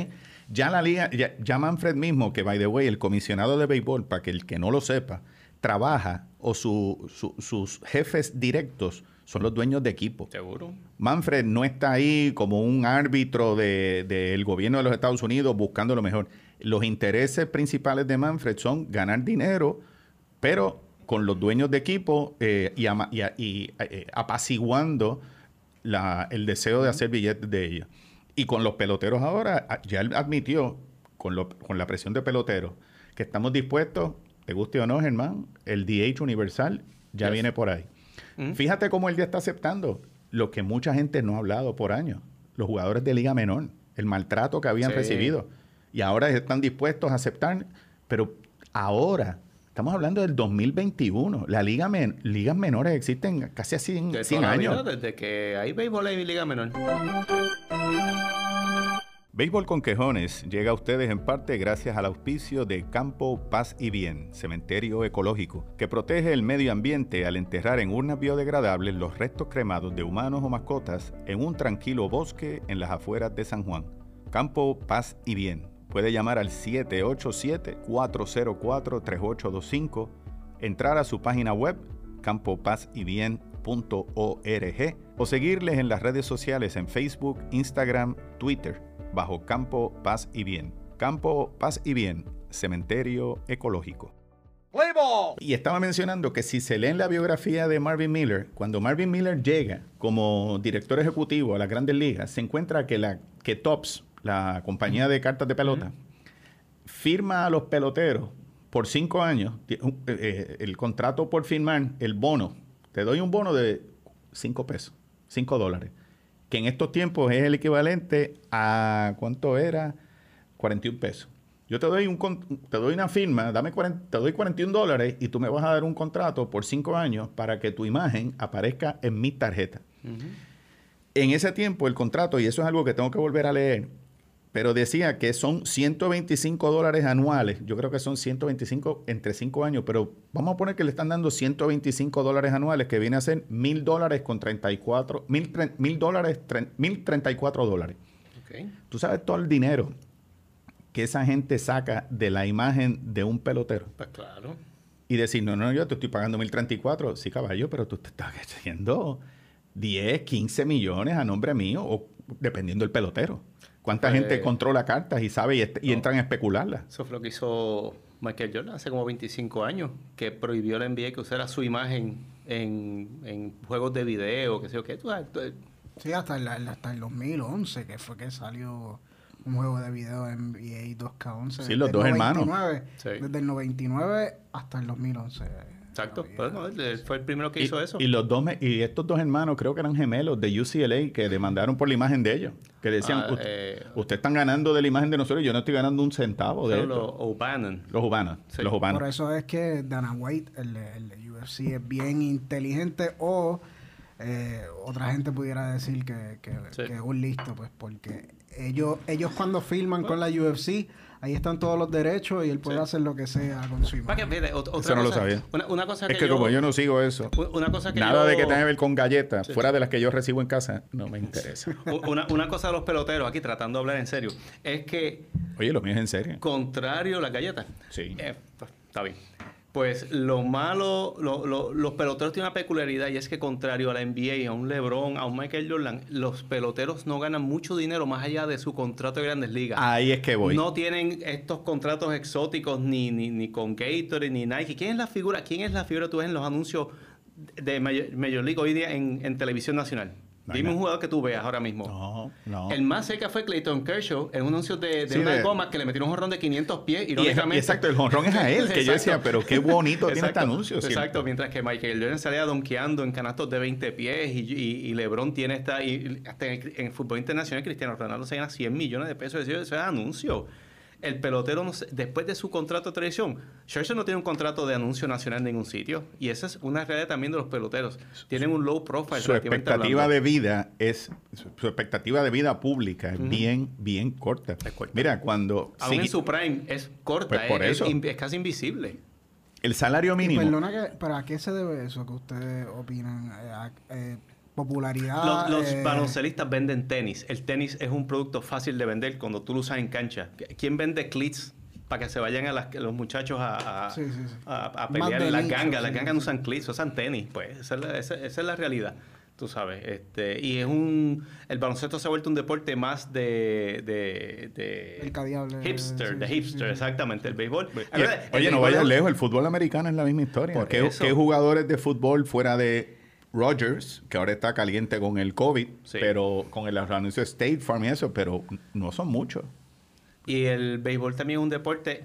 Ya la liga, ya, ya Manfred mismo, que by the way, el comisionado de béisbol, para que el que no lo sepa, trabaja o su- su- sus jefes directos son los dueños de equipo. Seguro. Manfred no está ahí como un árbitro de- del gobierno de los Estados Unidos buscando lo mejor. Los intereses principales de Manfred son ganar dinero, pero con los dueños de equipo eh, y, ama- y eh, apaciguando la- el deseo de hacer billetes de ellos. Y con los peloteros ahora, a- ya él admitió, con, lo- con la presión de peloteros, que estamos dispuestos, te guste o no, Germán, el DH universal ya Yes. viene por ahí. Ujú. Fíjate cómo él ya está aceptando lo que mucha gente no ha hablado por años. Los jugadores de Liga Menor, el maltrato que habían Sí. recibido. Y ahora están dispuestos a aceptar, pero ahora, estamos hablando del 2021, la Liga Men- ligas menores existen casi así en De 100 toda la años. vida, desde que hay béisbol y liga menor. Béisbol con Quejones llega a ustedes en parte gracias al auspicio de Campo Paz y Bien, cementerio ecológico, que protege el medio ambiente al enterrar en urnas biodegradables los restos cremados de humanos o mascotas en un tranquilo bosque en las afueras de San Juan. Campo Paz y Bien. Puede llamar al 787-404-3825, entrar a su página web campopazybien.org o seguirles en las redes sociales en Facebook, Instagram, Twitter, bajo Campo Paz y Bien. Campo Paz y Bien, Cementerio Ecológico. Y estaba mencionando que si se leen la biografía de Marvin Miller, cuando Marvin Miller llega como director ejecutivo a las grandes ligas, se encuentra que, la, que Tops, la compañía de cartas de pelota, firma a los peloteros por cinco años eh, eh, el contrato por firmar, el bono. Te doy un bono de cinco pesos, cinco dólares, que en estos tiempos es el equivalente a, ¿cuánto era? 41 pesos. Yo te doy, un, te doy una firma, dame 40 te doy 41 dólares y tú me vas a dar un contrato por cinco años para que tu imagen aparezca en mi tarjeta. En ese tiempo el contrato, y eso es algo que tengo que volver a leer, pero decía que son 125 dólares anuales. Yo creo que son 125 entre 5 años, pero vamos a poner que le están dando 125 dólares anuales, que viene a ser 1000 dólares con 34, 1000 tre- 1000 dólares, tre- 1034 dólares. Ok. Tú sabes todo el dinero que esa gente saca de la imagen de un pelotero. Pues claro. Y decir, no, no, yo te estoy pagando 1034. Sí, caballo, pero tú te estás haciendo 10, 15 millones a nombre mío, o dependiendo del pelotero. ¿Cuánta Pues- gente controla cartas y sabe y, y No. entran a especularlas? Eso fue lo que hizo Michael Jordan hace como 25 años, que prohibió la NBA que usara su imagen en, en juegos de video, que sé yo qué. Tú sabes, tú- Sí, hasta el, hasta el 2011, que fue que salió un juego de video en NBA 2K11. Sí, los Desde dos el hermanos. 99, Sí. Desde el 99 hasta el 2011. Exacto. Pues no, él- fue el primero que Y, hizo eso. y los dos me- y estos dos hermanos creo que eran gemelos de UCLA que demandaron por la imagen de ellos. Que decían, Ah, "Ust- eh, ustedes están ganando de la imagen de nosotros y yo no estoy ganando un centavo de esto". los O'Bannon. Los humanos, Sí. los humanos. Por eso es que Dana White, el, UFC, es bien inteligente o eh, otra gente pudiera decir que, que, Sí. que es un listo, pues porque ellos, ellos cuando filman con la UFC, ahí están todos los derechos y él puede Sí. hacer lo que sea con su Para que, imagen. fíjate, ot- otra Eso no lo sabía. Una, una cosa que, es que como yo no sigo eso, Una cosa que nada yo- de que tenga que ver con galletas, Sí. fuera de las que yo recibo en casa, no me interesa. una cosa de los peloteros, aquí tratando de hablar en serio, es que Oye, lo mío es en serio. contrario a las galletas. Sí. Eh, pues, está bien. Pues lo malo, lo- lo- los peloteros tienen una peculiaridad y es que contrario a la NBA, a un LeBron, a un Michael Jordan, los peloteros no ganan mucho dinero más allá de su contrato de grandes ligas. Ahí es que voy. No tienen estos contratos exóticos ni, ni, ni con Gatorade ni Nike. ¿Quién es la figura? ¿Quién es la figura tú ves en los anuncios de Major, Major League hoy día en, en televisión nacional? No Dime un jugador que tú veas ahora mismo. No, no. El más cerca fue Clayton Kershaw en un anuncio de, de Sí, una de- goma que le metieron un jorrón de 500 pies. Y, Irónicamente. exacto, el jonrón es a él, que yo decía, pero qué bonito tiene este anuncio. Exacto, siempre. mientras que Michael Jordan salía donkeando en canastos de 20 pies y, y- y LeBron tiene esta. Y, hasta en el, en el fútbol internacional, Cristiano Ronaldo se gana 100 millones de pesos. Eso, eso es anuncio. El pelotero, no sé, después de su contrato de televisión, Scherzer no tiene un contrato de anuncio nacional en ningún sitio. Y esa es una realidad también de los peloteros. Tienen un low profile. Su expectativa hablando. de vida es su su expectativa de vida pública es bien bien corta. Mira, cuando Aún en sigui- su prime es corta, Pues por es, eso. es in- es casi invisible. el salario Y mínimo perdona que, pero ¿a qué se debe eso que ustedes opinan? Eh, a- eh, popularidad. Los, los eh, baloncelistas venden tenis. El tenis es un producto fácil de vender cuando tú lo usas en cancha. ¿Quién vende cleats para que se vayan a las- los muchachos a, a- Sí, sí, sí. a- a Más pelear? de Las gangas, las gangas no usan cleats, usan tenis. Pues esa es la, esa- esa es la realidad. Tú sabes, este, y es un, el baloncesto se ha vuelto un deporte más de, de, de Mercadeable, hipster, de sí, hipster, sí. exactamente, el béisbol. Oye, el no béisbol vayas lejos, el fútbol americano es la misma historia. Por ¿Qué, eso. qué jugadores de fútbol fuera de Rogers, que ahora está caliente con el COVID, Sí. pero con el anuncio de State Farm y eso, pero no son muchos. Y el béisbol también es un deporte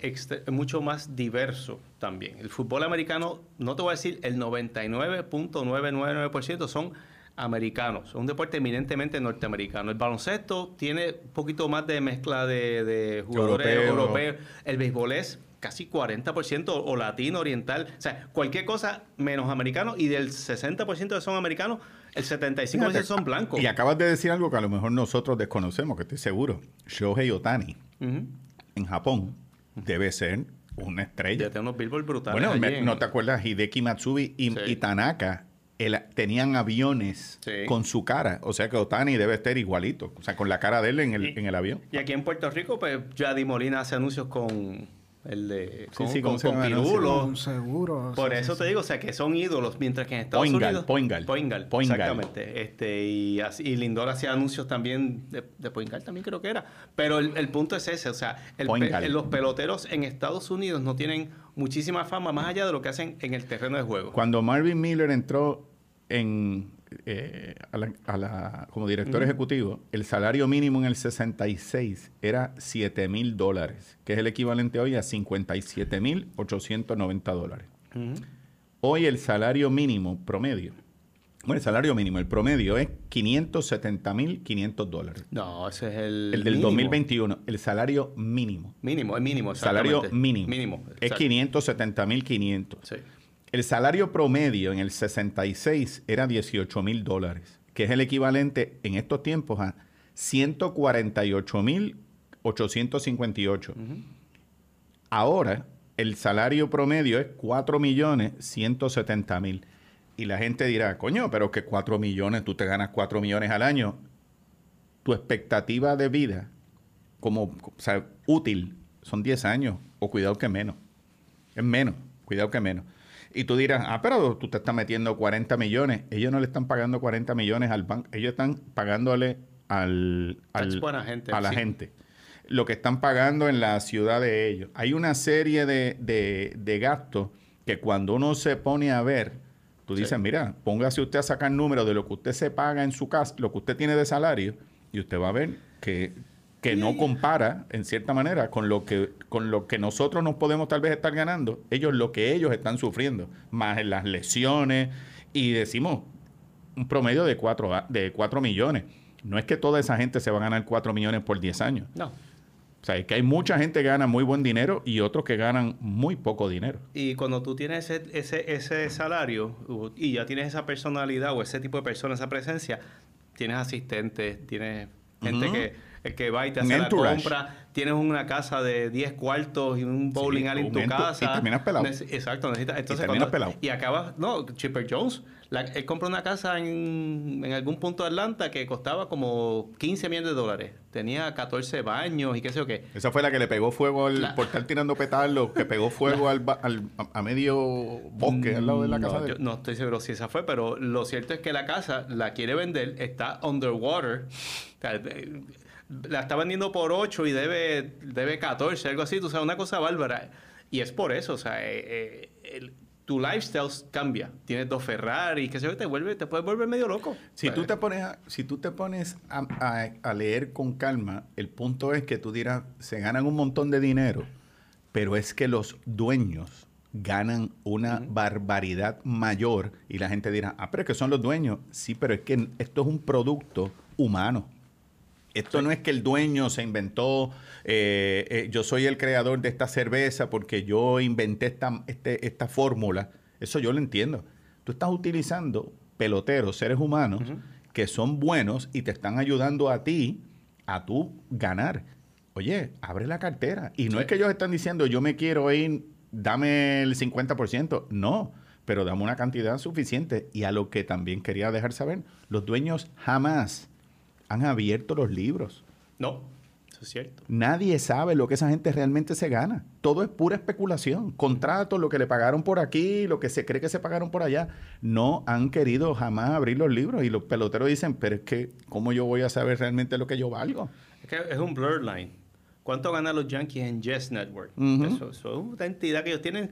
mucho más diverso también. El fútbol americano, no te voy a decir, el 99.999% son americanos. Es un deporte eminentemente norteamericano. El baloncesto tiene un poquito más de mezcla de, de jugadores Europeo. europeos. El béisbol es casi 40% o latino, oriental. O sea, cualquier cosa menos americano. Y del 60% que son americanos, el 75% Fíjate, son blancos. Y acabas de decir algo que a lo mejor nosotros desconocemos, que estoy seguro. Shohei Otani en Japón debe ser una estrella. Ya tiene unos billboards brutales. Bueno, allí me- en- ¿no te acuerdas? Hideki Matsubi y, Sí. y Tanaka el- tenían aviones Sí. con su cara. O sea que Otani debe estar igualito. O sea, con la cara de él en el, Y- en el avión. Y aquí en Puerto Rico, pues Yadi Molina hace anuncios con el de con, sí, con, ¿cómo se con? Pirulo. Seguro. Por sí, eso sí, te sí. digo, o sea, que son ídolos, mientras que en Estados Poingal, Unidos... Poingal. Poingal, Poingal. exactamente. Este, y, así, y Lindor hacía anuncios también de, de Poingal, también creo que era. Pero el, el punto es ese, o sea, el pe- Poingal. los peloteros en Estados Unidos no tienen muchísima fama más allá de lo que hacen en el terreno de juego. Cuando Marvin Miller entró en, eh, a la- a la- como director ejecutivo, el salario mínimo en el 66 era 7 mil dólares, que es el equivalente hoy a 57 mil 890 dólares. Hoy el salario mínimo promedio, bueno, el salario mínimo, el promedio es 570 mil 500 dólares. No, ese es el El del mínimo. 2021, el salario mínimo. Mínimo, es mínimo, Salario mínimo. Mínimo. Es exacto. 570 mil 500. Sí. El salario promedio en el 66 era 18 mil dólares, que es el equivalente en estos tiempos a 148 mil 858. Ahora, el salario promedio es 4 millones 170 mil. Y la gente dirá, coño, pero que 4 millones, tú te ganas 4 millones al año. tu expectativa de vida como, o sea, útil son 10 años, o cuidado que menos. Es menos, cuidado que menos. Y tú dirás, ah, pero tú te estás metiendo 40 millones. Ellos no le están pagando 40 millones al banco, ellos están pagándole al, al- buena gente, a la sí. gente. Lo que están pagando en la ciudad de ellos. Hay una serie de, de- de gastos que cuando uno se pone a ver, tú Sí. dices, mira, póngase usted a sacar números de lo que usted se paga en su casa, lo que usted tiene de salario, y usted va a ver que, que no compara, en cierta manera, con lo que con lo que nosotros nos podemos tal vez estar ganando, ellos lo que ellos están sufriendo, más en las lesiones, y decimos un promedio de 4 de cuatro millones. No es que toda esa gente se va a ganar 4 millones por 10 años. No. O sea, es que hay mucha gente que gana muy buen dinero y otros que ganan muy poco dinero. Y cuando tú tienes ese, ese, ese salario y ya tienes esa personalidad o ese tipo de persona, esa presencia, tienes asistentes, tienes gente que el que va y te hace la compra, tienes una casa de 10 cuartos y un bowling Sí, alley en tu casa. y terminas pelado. Exacto, necesitas. Entonces, terminas pelado. Y acabas, no, Chipper Jones, la- él compró una casa en, en algún punto de Atlanta que costaba como 15 millones de dólares. Tenía 14 baños y qué sé yo qué. Esa fue la que le pegó fuego al, La- por estar tirando petalos, que pegó fuego al, ba- al- a, medio bosque al lado de la casa no, de yo no estoy seguro si esa fue, pero lo cierto es que la casa la quiere vender, está underwater. La está vendiendo por 8 y debe, debe 14, algo así. Tú sabes, una cosa bárbara. Y es por eso, o sea, eh, eh, el- tu lifestyle cambia. Tienes dos Ferrari, que yo, te vuelve, te puedes volver medio loco. Si tú te pones, a, si tú te pones a, a- a leer con calma, el punto es que tú dirás, se ganan un montón de dinero, pero es que los dueños ganan una barbaridad mayor y la gente dirá, ah, pero es que son los dueños. Sí, pero es que esto es un producto humano. Esto no es que el dueño se inventó, eh, eh, yo soy el creador de esta cerveza porque yo inventé esta, este- esta fórmula. Eso yo lo entiendo. Tú estás utilizando peloteros, seres humanos, que son buenos y te están ayudando a ti a tú ganar. Oye, abre la cartera. Y no es que ellos están diciendo, yo me quiero ir, dame el 50%. No, pero dame una cantidad suficiente. Y a lo que también quería dejar saber, los dueños jamás han abierto los libros. No, eso es cierto. Nadie sabe lo que esa gente realmente se gana. Todo es pura especulación. Contratos, lo que le pagaron por aquí, lo que se cree que se pagaron por allá. No han querido jamás abrir los libros. Y los peloteros dicen, pero es que, ¿cómo yo voy a saber realmente lo que yo valgo? Es que es un blur line. ¿Cuánto ganan los Yankees en Yes Network? Ujú. eso, eso es una entidad que ellos tienen.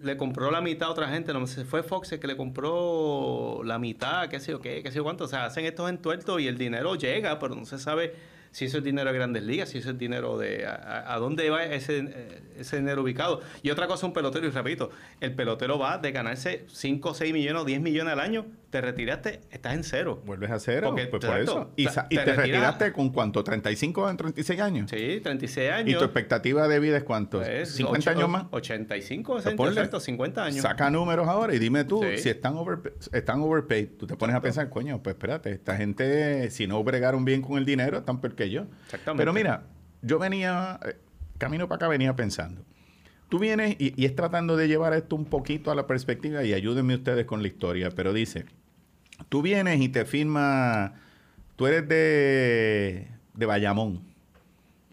Le compró la mitad a otra gente. No sé, fue Fox el que le compró la mitad, qué sé yo qué, qué sé yo cuánto. O sea, hacen estos entuertos y el dinero llega, pero no se sabe si eso es dinero de grandes ligas, si eso es dinero de... A, dónde va ese, eh, ese dinero ubicado. Y otra cosa, un pelotero, y repito, el pelotero va de ganarse 5, 6 millones o 10 millones al año, te retiraste, estás en cero. Vuelves a cero. Porque, pues por eso. Y, te- y te te, retiras- retiraste con cuánto? ¿35 en 36 años? Sí, 36 años. ¿Y tu expectativa de vida es cuánto? Pues, ¿50 ocho- años más? 85, Pues 60, ponle- exacto, 50 años. Saca números ahora y dime tú, Sí. si están, overpa- están overpaid, tú te pones a pensar, coño, pues espérate, esta gente, si no bregaron bien con el dinero, están peor que yo. Exactamente. Pero mira, yo venía, eh, camino para acá venía pensando. Tú vienes y, y es tratando de llevar esto un poquito a la perspectiva y ayúdenme ustedes con la historia, pero dice, tú vienes y te firma, tú eres de, de Bayamón.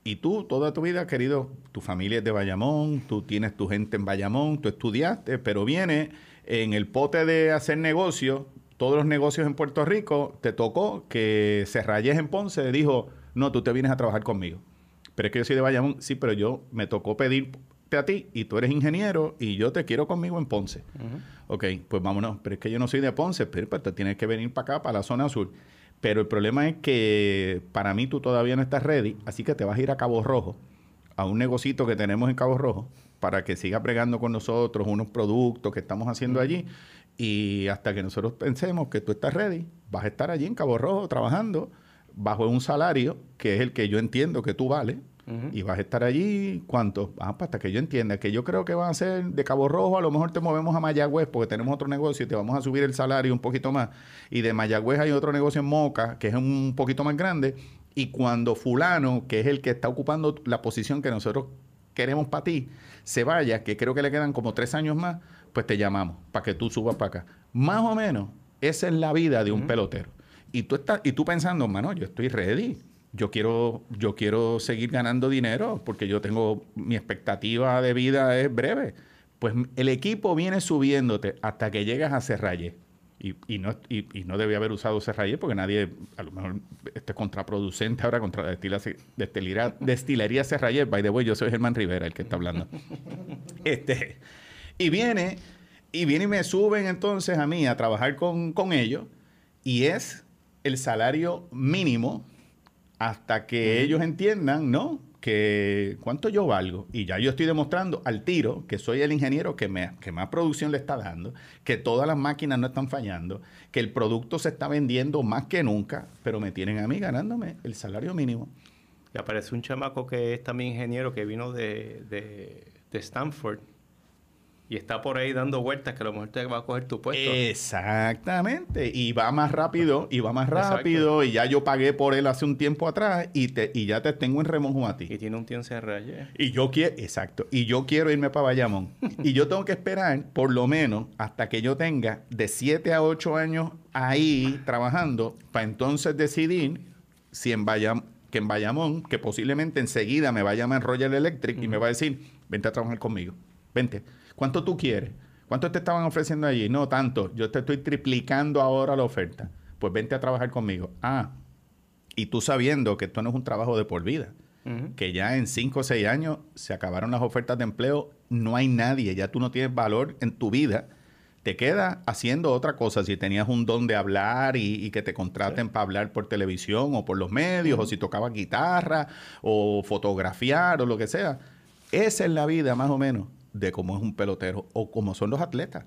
Y tú, toda tu vida, querido, tu familia es de Bayamón, tú tienes tu gente en Bayamón, tú estudiaste, pero viene en el pote de hacer negocios, todos los negocios en Puerto Rico, te tocó que se rayes en Ponce, dijo, no, tú te vienes a trabajar conmigo. Pero es que yo soy de Bayamón, sí, pero yo me tocó pedirte a ti y tú eres ingeniero y yo te quiero conmigo en Ponce. Ok, pues vámonos, pero es que yo no soy de Ponce, pero pues, te tienes que venir para acá, para la zona sur. Pero el problema es que para mí tú todavía no estás ready, así que te vas a ir a Cabo Rojo, a un negocito que tenemos en Cabo Rojo, para que siga pregando con nosotros unos productos que estamos haciendo allí. Y hasta que nosotros pensemos que tú estás ready, vas a estar allí en Cabo Rojo trabajando bajo un salario que es el que yo entiendo que tú vales. Y vas a estar allí, ¿cuánto? Ah, pues hasta que yo entienda, que yo creo que va a ser de Cabo Rojo, a lo mejor te movemos a Mayagüez porque tenemos otro negocio y te vamos a subir el salario un poquito más. Y de Mayagüez hay otro negocio en Moca, que es un poquito más grande. Y cuando fulano, que es el que está ocupando la posición que nosotros queremos para ti, se vaya, que creo que le quedan como tres años más, pues te llamamos para que tú subas para acá. Más o menos, esa es la vida de un pelotero. Y tú, estás, y tú pensando, mano, yo estoy ready. Yo quiero, yo quiero seguir ganando dinero porque yo tengo, mi expectativa de vida es breve. Pues el equipo viene subiéndote hasta que llegas a Serralle. Y, y no, y, no debía haber usado Serralle porque nadie, a lo mejor, este es contraproducente ahora contra la destilería Serralle. By the way, yo soy Germán Rivera el que está hablando. este, y viene, y viene y me suben entonces a mí a trabajar con, con ellos y es el salario mínimo hasta que ellos entiendan, ¿no? Que cuánto yo valgo. Y ya yo estoy demostrando al tiro que soy el ingeniero que, me, que más producción le está dando, que todas las máquinas no están fallando, que el producto se está vendiendo más que nunca, pero me tienen a mí ganándome el salario mínimo. Y aparece un chamaco que es también ingeniero que vino de, de, de Stanford y está por ahí dando vueltas que a lo mejor te va a coger tu puesto. Exactamente. Y va más rápido, y va más Exacto. rápido, y ya yo pagué por él hace un tiempo atrás, y, te, y ya te tengo en remojo a ti. Y tiene un tío en Serralle. Y yo quiero, exacto, y yo quiero irme para Bayamón. y yo tengo que esperar por lo menos hasta que yo tenga de 7 a 8 años ahí trabajando para entonces decidir si en Bayam que en Bayamón, que posiblemente enseguida me va a llamar Royal Electric y me va a decir, vente a trabajar conmigo, vente. ¿Cuánto tú quieres? ¿Cuánto te estaban ofreciendo allí? No, tanto. Yo te estoy triplicando ahora la oferta. Pues vente a trabajar conmigo. Ah, y tú sabiendo que esto no es un trabajo de por vida que ya en 5 o 6 años se acabaron las ofertas de empleo, no hay nadie, ya tú no tienes valor en tu vida, te queda haciendo otra cosa. Si tenías un don de hablar y, y que te contraten para hablar por televisión o por los medios, o si tocabas guitarra o fotografiar o lo que sea, esa es la vida más o menos de cómo es un pelotero o cómo son los atletas.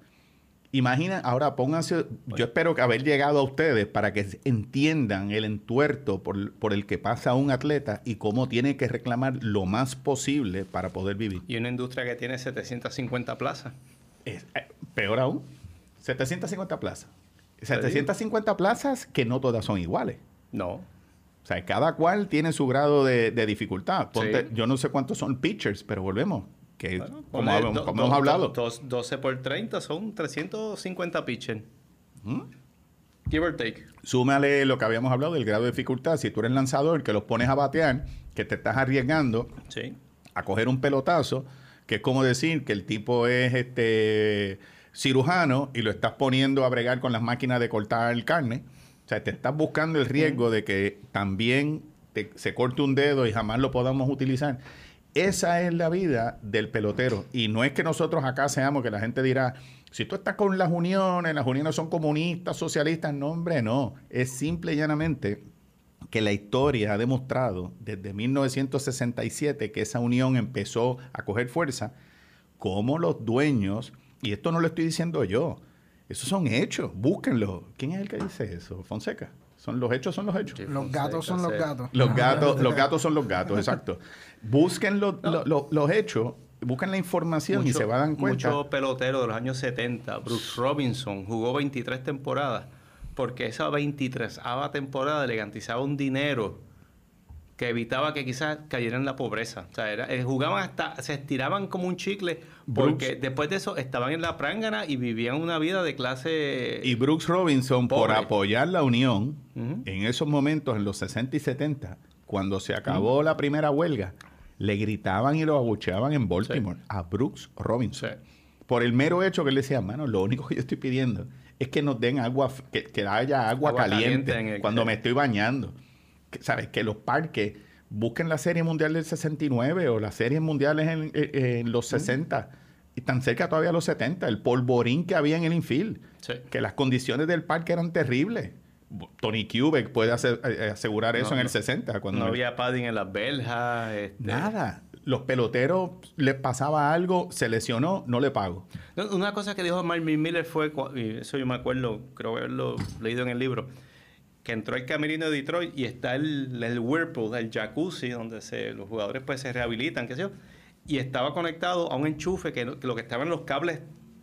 Imagina, ahora pónganse, yo espero que haber llegado a ustedes para que entiendan el entuerto por, por el que pasa un atleta y cómo tiene que reclamar lo más posible para poder vivir. Y una industria que tiene 750 plazas. Es, eh, peor aún, 750 plazas. 750 plazas que no todas son iguales. No. O sea, cada cual tiene su grado de, de dificultad. Ponte- Sí. Yo no sé cuántos son pitchers, pero volvemos. Que, Bueno, como, do- do- hemos hablado. do- dos- 12 por 30 son 350 pitchers. ¿Mm? Give or take. Súmale lo que habíamos hablado del grado de dificultad. Si tú eres lanzador, que los pones a batear, que te estás arriesgando Sí. a coger un pelotazo, que es como decir que el tipo es este cirujano y lo estás poniendo a bregar con las máquinas de cortar carne. O sea, te estás buscando el riesgo de que también te- se corte un dedo y jamás lo podamos utilizar. Esa es la vida del pelotero. Y no es que nosotros acá seamos que la gente dirá, si tú estás con las uniones, las uniones son comunistas, socialistas, no, hombre, no. Es simple y llanamente que la historia ha demostrado desde 1967 que esa unión empezó a coger fuerza, como los dueños, y esto no lo estoy diciendo yo, esos son hechos, búsquenlo. ¿Quién es el que dice eso? Fonseca. Son los hechos, son los hechos. Los gatos son los gatos. Los gatos, los gatos son los gatos, exacto. Busquen lo- lo- lo- los hechos, busquen la información y se van a dar cuenta. Muchos peloteros de los años 70, Bruce Robinson, jugó 23 temporadas, porque esa 23 temporada le garantizaba un dinero que evitaba que quizás cayeran en la pobreza. O sea, era- eh, jugaban hasta, se estiraban como un chicle, porque Brooks- después de eso estaban en la prángana y vivían una vida de clase... Y Brooks Robinson, por apoyar la unión, en esos momentos, en los 60 y 70, cuando se acabó la primera huelga, le gritaban y lo abucheaban en Baltimore a Brooks Robinson. Sí. Por el mero hecho que él decía, mano, lo único que yo estoy pidiendo es que nos den agua, que, que haya agua, Agua caliente, caliente en el- cuando me estoy bañando. Que, ¿Sabes? Que los parques busquen la Serie Mundial del 69 o las series mundiales en, en- en los 60 y tan cerca todavía a los 70, el polvorín que había en el infield Sí. que las condiciones del parque eran terribles. Tony Kubek puede eh, asegurar eso No, en el no. 60. Cuando No había padding en las verjas. este- Nada. Los peloteros les pasaba algo, se lesionó, no le pago. Una cosa que dijo Marvin Miller fue, y eso yo me acuerdo, creo haberlo leído en el libro, que entró el camerino de Detroit y está el, el whirlpool, el jacuzzi, donde se, los jugadores pues se rehabilitan, qué sé yo, y estaba conectado a un enchufe que, lo que estaban los cables,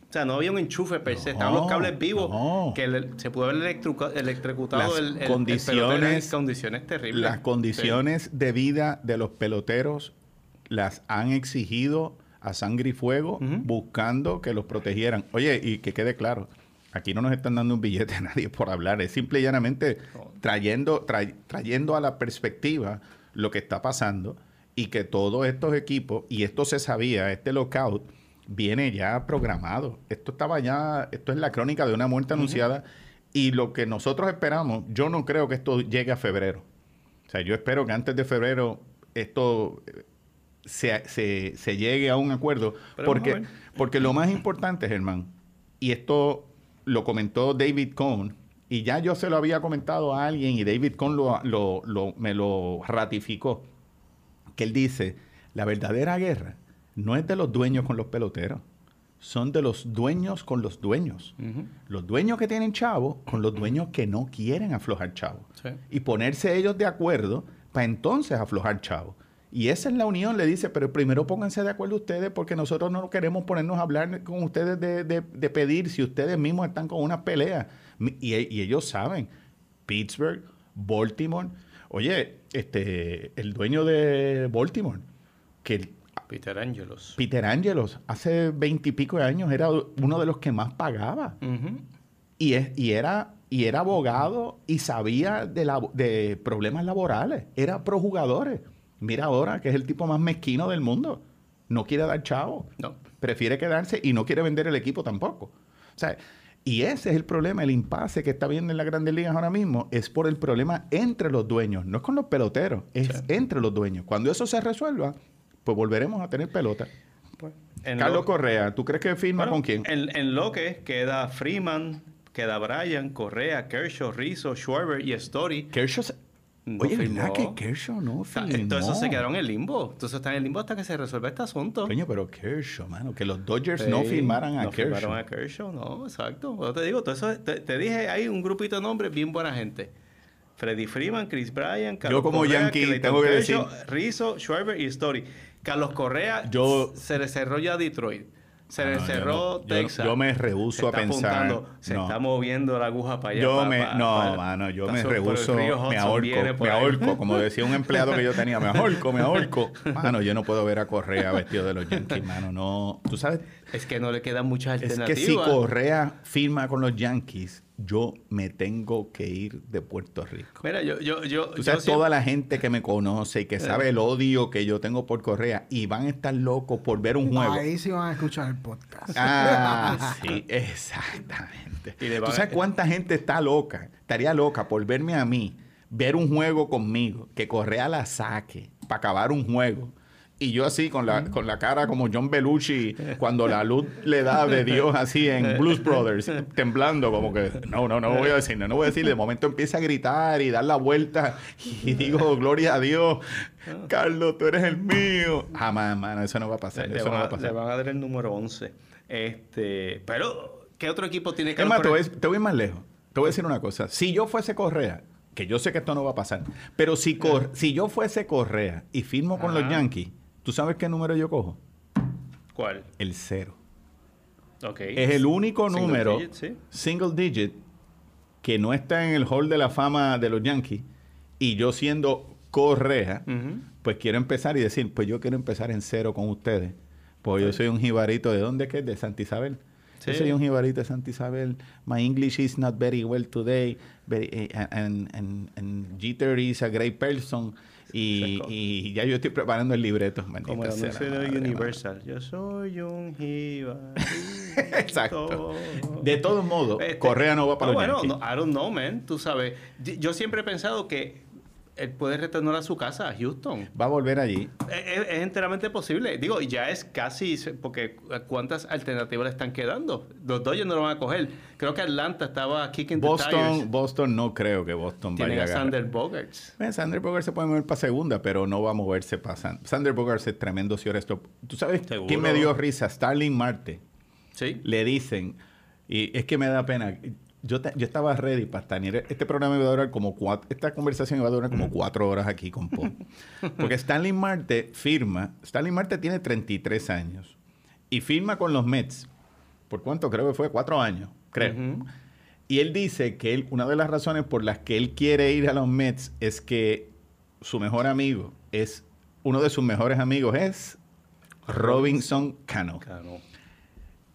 o sea, no había un enchufe per se, estaban los cables vivos, no. que le- se pudo haber electrocutado Las el, el- el condiciones- en condiciones terribles. Las condiciones de vida de los peloteros las han exigido a sangre y fuego buscando que los protegieran. Oye, y que quede claro, Aquí no nos están dando un billete a nadie por hablar. Es simple y llanamente trayendo, tra- trayendo a la perspectiva lo que está pasando y que todos estos equipos, y esto se sabía, este lockout viene ya programado. Esto estaba ya, esto es la crónica de una muerte anunciada. Y lo que nosotros esperamos, yo no creo que esto llegue a febrero. O sea, yo espero que antes de febrero esto eh, se, se- se llegue a un acuerdo. Pero Porque, porque lo más importante, Germán, y esto lo comentó David Cohn, y ya yo se lo había comentado a alguien y David Cohn lo, lo- lo- me lo ratificó, que él dice, la verdadera guerra no es de los dueños con los peloteros, son de los dueños con los dueños. Los dueños que tienen chavo con los dueños que no quieren aflojar chavo. Sí. Y ponerse ellos de acuerdo para entonces aflojar chavo. Y esa es la unión, le dice, pero primero pónganse de acuerdo ustedes porque nosotros no queremos ponernos a hablar con ustedes de, de- de pedir si ustedes mismos están con una pelea. Y, y ellos saben, Pittsburgh, Baltimore, oye, este, el dueño de Baltimore, que Peter Angelos. Peter Angelos hace veintipico de años era uno de los que más pagaba. Y, es, y, era, y era abogado y sabía de, la- de problemas laborales. Era pro jugadores. Mira ahora que es el tipo más mezquino del mundo. No quiere dar chavo. No. Prefiere quedarse y no quiere vender el equipo tampoco. O sea, y ese es el problema, el impasse que está viendo en las grandes ligas ahora mismo, es por el problema entre los dueños, no es con los peloteros, es Sí. entre los dueños. Cuando eso se resuelva, pues volveremos a tener pelota. En Carlos lo- Correa, ¿tú crees que firma Bueno, con quién? En, en lo que queda Freeman, queda Bryan, Correa, Kershaw, Rizzo, Schwarber y Story. Kershaw. No Oye, firmó. ¿verdad que Kershaw no firmó? Entonces se quedaron en limbo. Entonces están en limbo hasta que se resuelva este asunto. Coño, pero Kershaw, mano, que los Dodgers Sí, no firmaran a no Kershaw. firmaron a Kershaw, no, exacto. Yo te digo, todo eso, te, te dije, hay un grupito de nombres bien buena gente. Freddy Freeman, Chris Bryan, Carlos como Correa, yankee Clayton tengo que decir- Rizzo, Schwarber y Story. Carlos Correa Yo- se cerró ya Detroit. Se no, cerró yo- Texas. yo me rehúso Se a pensar, Se está moviendo la aguja para allá. Yo me, no, mano, yo me rehuso, me ahorco, me ahorco, como decía un empleado que yo tenía, me ahorco, me ahorco. Mano, yo no puedo ver a Correa vestido de los Yankees, mano, no. Tú sabes, Es que no le quedan muchas es alternativas. que si Correa firma con los Yankees, yo me tengo que ir de Puerto Rico. Mira, yo, yo, yo, Tú yo sabes, siempre- toda la gente que me conoce y que sabe el odio que yo tengo por Correa y van a estar locos por ver un juego. Ahí sí van a escuchar el podcast. Ah, sí, exactamente. Y ¿Tú sabes cuánta gente está loca? Estaría loca por verme a mí, ver un juego conmigo, que Correa la saque para acabar un juego. Y yo así, con la, con la cara como John Belushi, cuando la luz le da de Dios así en Blues Brothers, temblando como que, no, no, no voy a decir, no, no voy a decir. De momento empieza a gritar y dar la vuelta y digo, gloria a Dios, Carlos, tú eres el mío. Jamás, mano, eso no va a pasar, Le, eso no va a a- le pasar. van a dar el número 11. Este, pero, ¿qué otro equipo tiene que Es más, te voy, te voy más lejos. Te voy a decir una cosa. Si yo fuese Correa, que yo sé que esto no va a pasar, pero si, Cor- si yo fuese Correa y firmo con los. Yankees, ¿tú sabes qué número yo cojo? ¿Cuál? El cero. Ok. Es el único Single número, digit, sí. single digit, que no está en el hall de la fama de los Yankees. Y yo siendo Correa, Ujú. pues quiero empezar y decir, pues yo quiero empezar en cero con ustedes. Pues yo soy un jibarito, ¿de dónde es que es? De Santa Isabel. Yo Sí. soy un jibarito de Santa Isabel. My English is not very well today. very- eh, and, and, and Jeter is a great person. Y, ya yo estoy preparando el libreto. maldita Como el anuncio de madre, mano. Universal. Yo soy un jibarito. Exacto. De todos modos, Este, Correa no va para no, los bueno, no, I don't know, man. Tú sabes. Yo siempre he pensado que él puede retornar a su casa, a Houston. Va a volver allí. Es, es- es enteramente posible. Digo, ya es casi, porque ¿cuántas alternativas le están quedando? Los Dodgers no lo van a coger. Creo que Atlanta estaba kicking the Boston, tires. Boston no creo que Boston Tienen vaya a a. Sander Bogarts. Eh, Sander Bogarts se puede mover para segunda, pero no va a moverse para San- Sander Bogarts es tremendo si esto. ¿Tú sabes Seguro. quién me dio risa? Starling Marte. Sí. Le dicen, y es que me da pena. Yo, te- yo estaba ready para estar. Este programa iba a durar como cuatro. Esta conversación iba a durar como cuatro horas aquí con Paul. Porque Stanley Marte firma. Stanley Marte tiene 33 años. Y firma con los Mets. ¿Por cuánto? Creo que fue cuatro años. Creo. Y él dice que él, una de las razones por las que él quiere ir a los Mets es que su mejor amigo es, uno de sus mejores amigos es Robinson Cano. Cano.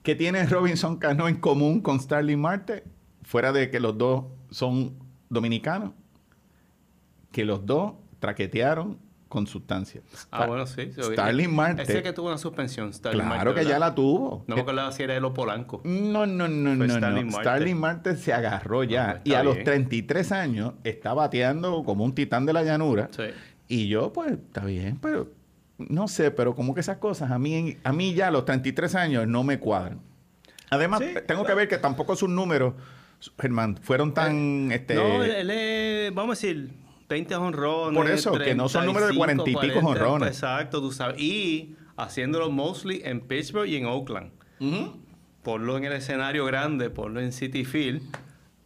¿Qué tiene Robinson Cano en común con Starling Marte? Fuera de que los dos son dominicanos, que los dos traquetearon con sustancias. Ah, bueno, sí. sí. Starling Marte. Ese que tuvo una suspensión, Starling Claro Marte, que ya la tuvo. No me acordaba si era o Polanco. No, no, no, Fue no, Starling no. Marte. Starling Marte se agarró ya. Ah, y a los bien. 33 años está bateando como un titán de la llanura. Sí. Y yo, pues, está bien, pero no sé, pero como que esas cosas a mí, a mí ya a los 33 años no me cuadran. Además, Sí, tengo que ver que tampoco sus números, Germán, fueron tan... este, Eh, No, él, es, vamos a decir, 20 honrones. Por eso, que no son números de 40 y pico jonrones. Exacto, tú sabes. Y haciéndolo mostly en Pittsburgh y en Oakland. Ujú. Ponlo en el escenario grande, ponlo en City Field,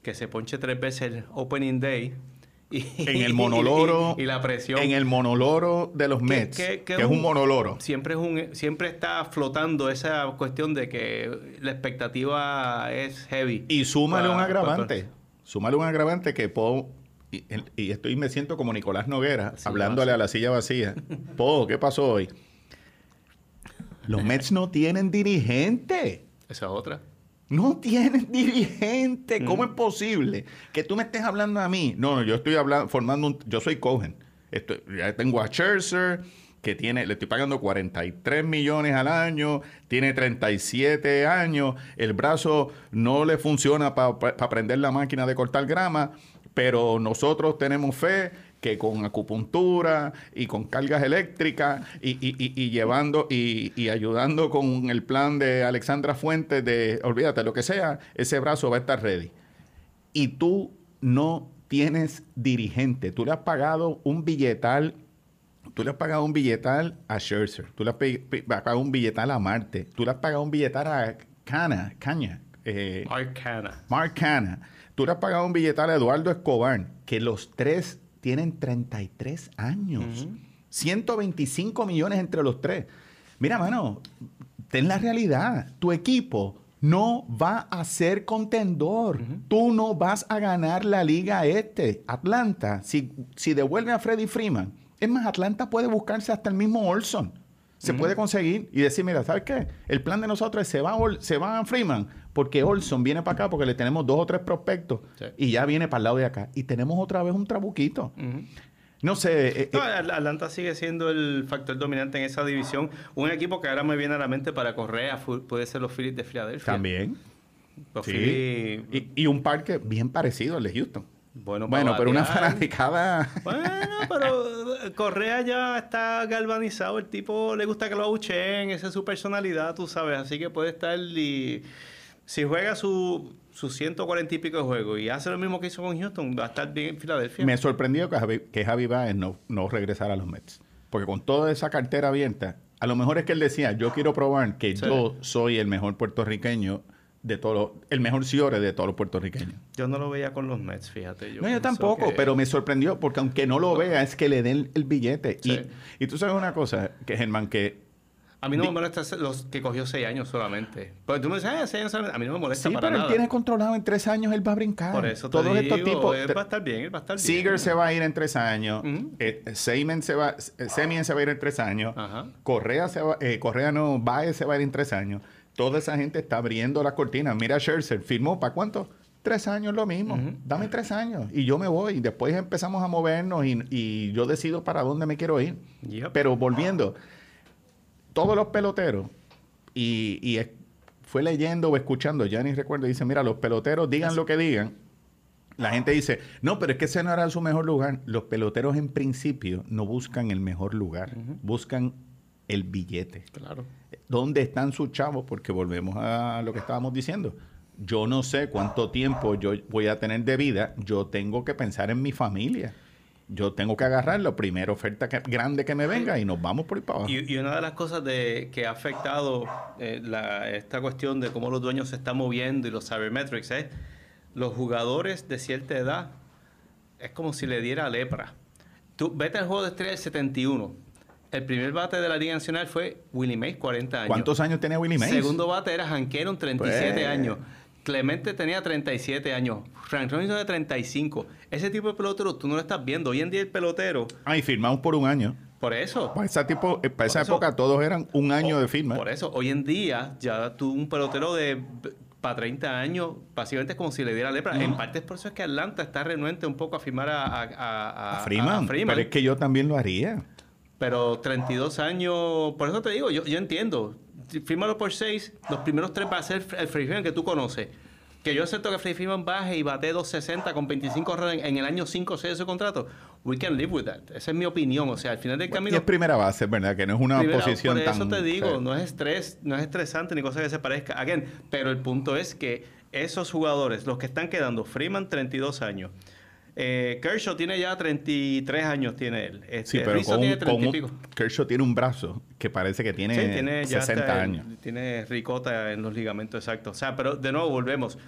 que se ponche tres veces el Opening Day. Y, En el monoloro. Y, y la presión. En el monoloro de los Mets, que- que, que es un un- monoloro. Siempre, es un, siempre está flotando esa cuestión de que la expectativa es heavy. Y súmale un agravante. Súmale un agravante que Po... Y, estoy me siento como Nicolás Noguera, Silla hablándole a la silla vacía. Po, ¿qué pasó hoy? Los Mets no tienen dirigente. Esa es otra. No tienen dirigente. ¿Cómo Mm. es posible que tú me estés hablando a mí? No, no, yo estoy hablando, formando un... Yo soy Cohen. Estoy- ya tengo a Scherzer, que tiene... Le estoy pagando 43 millones al año. Tiene 37 años. El brazo no le funciona para prender la máquina de cortar grama. Pero nosotros tenemos fe que con acupuntura y con cargas eléctricas y, y- y- y llevando y, y ayudando con el plan de Alexandra Fuentes de, olvídate, lo que sea, ese brazo va a estar ready. Y tú no tienes dirigente. Tú le has pagado un billetal, tú le has pagado un billetal a Scherzer, tú le has pagado un billetal a Marte, tú le has pagado un billetal a Cana, Caña, eh, Arcana. Mark Hanna. Tú le has pagado un billetal a Eduardo Escobar, que los tres tienen 33 años. 125 millones entre los tres. Mira, mano, ten la realidad. Tu equipo no va a ser contendor. Tú no vas a ganar la liga este. Atlanta, si, si devuelve a Freddie Freeman, es más, Atlanta puede buscarse hasta el mismo Olson. Se puede conseguir y decir, mira, ¿sabes qué? El plan de nosotros es se va, se va a Freeman porque Olson viene para acá porque le tenemos dos o tres prospectos Sí. y ya viene para el lado de acá. Y tenemos otra vez un trabuquito. No sé. eh, No, eh, Atlanta sigue siendo el factor dominante en esa división. Un equipo que ahora me viene a la mente para Correa puede ser los Phillies de Filadelfia. también. Los Sí. Phillies, Y, y un parque bien parecido al de Houston. bueno, Bueno, pero una fanaticada. Bueno, pero eh, Correa ya está galvanizado. El tipo le gusta que lo abucheen. Esa es su personalidad, tú sabes. Así que puede estar y... Si juega su- sus 140 y pico de juegos y hace lo mismo que hizo con Houston, va a estar bien en Filadelfia. Me sorprendió que Javi, que Javi Baez no, no regresara a los Mets. Porque con toda esa cartera abierta, a lo mejor es que él decía, yo quiero probar que Sí. yo soy el mejor puertorriqueño de todos los, el mejor Ciore de todos los puertorriqueños. Yo no lo veía con los Mets, fíjate. no, yo tampoco, que- pero me sorprendió porque aunque no lo vea, es que le den el billete. Sí. Y, y tú sabes una cosa, que Germán, que A mí no me molesta los que cogió seis años solamente. Pero tú me dices, ah, seis años solamente. A mí no me molesta sí, para pero nada. él tiene controlado en tres años, él va a brincar. Por eso te Todos digo, estos tipos. él va a estar bien, él va a estar bien. Seager se va a ir en tres años. Eh, Seaman se va, eh, Semien se va a ir en tres años. Ajá. Correa se va, eh, Correa no, Baez se va a ir en tres años. Toda esa gente está abriendo las cortinas. Mira, Scherzer firmó para cuánto? Tres años lo mismo. Dame tres años y yo me voy. Y después empezamos a movernos y, y yo decido para dónde me quiero ir. Yep. Pero volviendo, todos los peloteros, y, y es- fue leyendo o escuchando, ya ni recuerdo, dice, mira, los peloteros digan lo que digan. La gente dice, no, pero es que ese no era su mejor lugar. Los peloteros en principio no buscan el mejor lugar, buscan el billete. Claro. ¿Dónde están sus chavos? Porque volvemos a lo que estábamos diciendo. Yo no sé cuánto tiempo yo voy a tener de vida. Yo tengo que pensar en mi familia. Yo tengo que agarrar la primera oferta que- grande que me venga y nos vamos por ahí para abajo. Y, y una de las cosas de, que ha afectado eh, la- esta cuestión de cómo los dueños se están moviendo y los sabermetrics es los jugadores de cierta edad es como si le diera lepra. Tú vete al juego de estrella del 71. El primer bate de la Liga Nacional fue Willie Mays, 40 años. ¿Cuántos años tenía Willie Mays? Segundo bate era Hankeron, 37 Pues. años. Clemente tenía 37 años. Frank Robinson de 35. Ese tipo de pelotero tú no lo estás viendo. Hoy en día el pelotero Ah, y firmamos por un año. Por eso. Para esa, tipo, eh, para esa eso- época todos eran un año de firma. Por eso, hoy en día, ya tú, un pelotero de para 30 años, básicamente es como si le diera lepra. En parte es por eso es que Atlanta está renuente un poco a firmar a, a, a- a Freeman. a Freeman. Pero es que yo también lo haría. Pero 32 años, por eso te digo, yo, yo entiendo. Fírmalo por 6, los primeros tres va a ser el Freddie Freeman que tú conoces. Que yo acepto que Freddie Freeman baje y bate 260 con 25 honrones en, en el año 5 o 6 de su contrato. We can live with that. Esa es mi opinión. O sea, al final del Y camino. es primera base, ¿verdad? Que no es una Primero, posición por tan... eso te digo, no es estrés, no es estresante ni cosa que se parezca. Again, pero el punto es que esos jugadores, los que están quedando, Freeman 32 años, eh, Kershaw tiene ya 33 años tiene él. Este, Sí, pero con, tiene un- 30 con y pico. Kershaw tiene un brazo que parece que tiene, Sí, tiene ya 60 hasta el- años. Tiene ricota en los ligamentos exactos. O sea, pero de nuevo volvemos.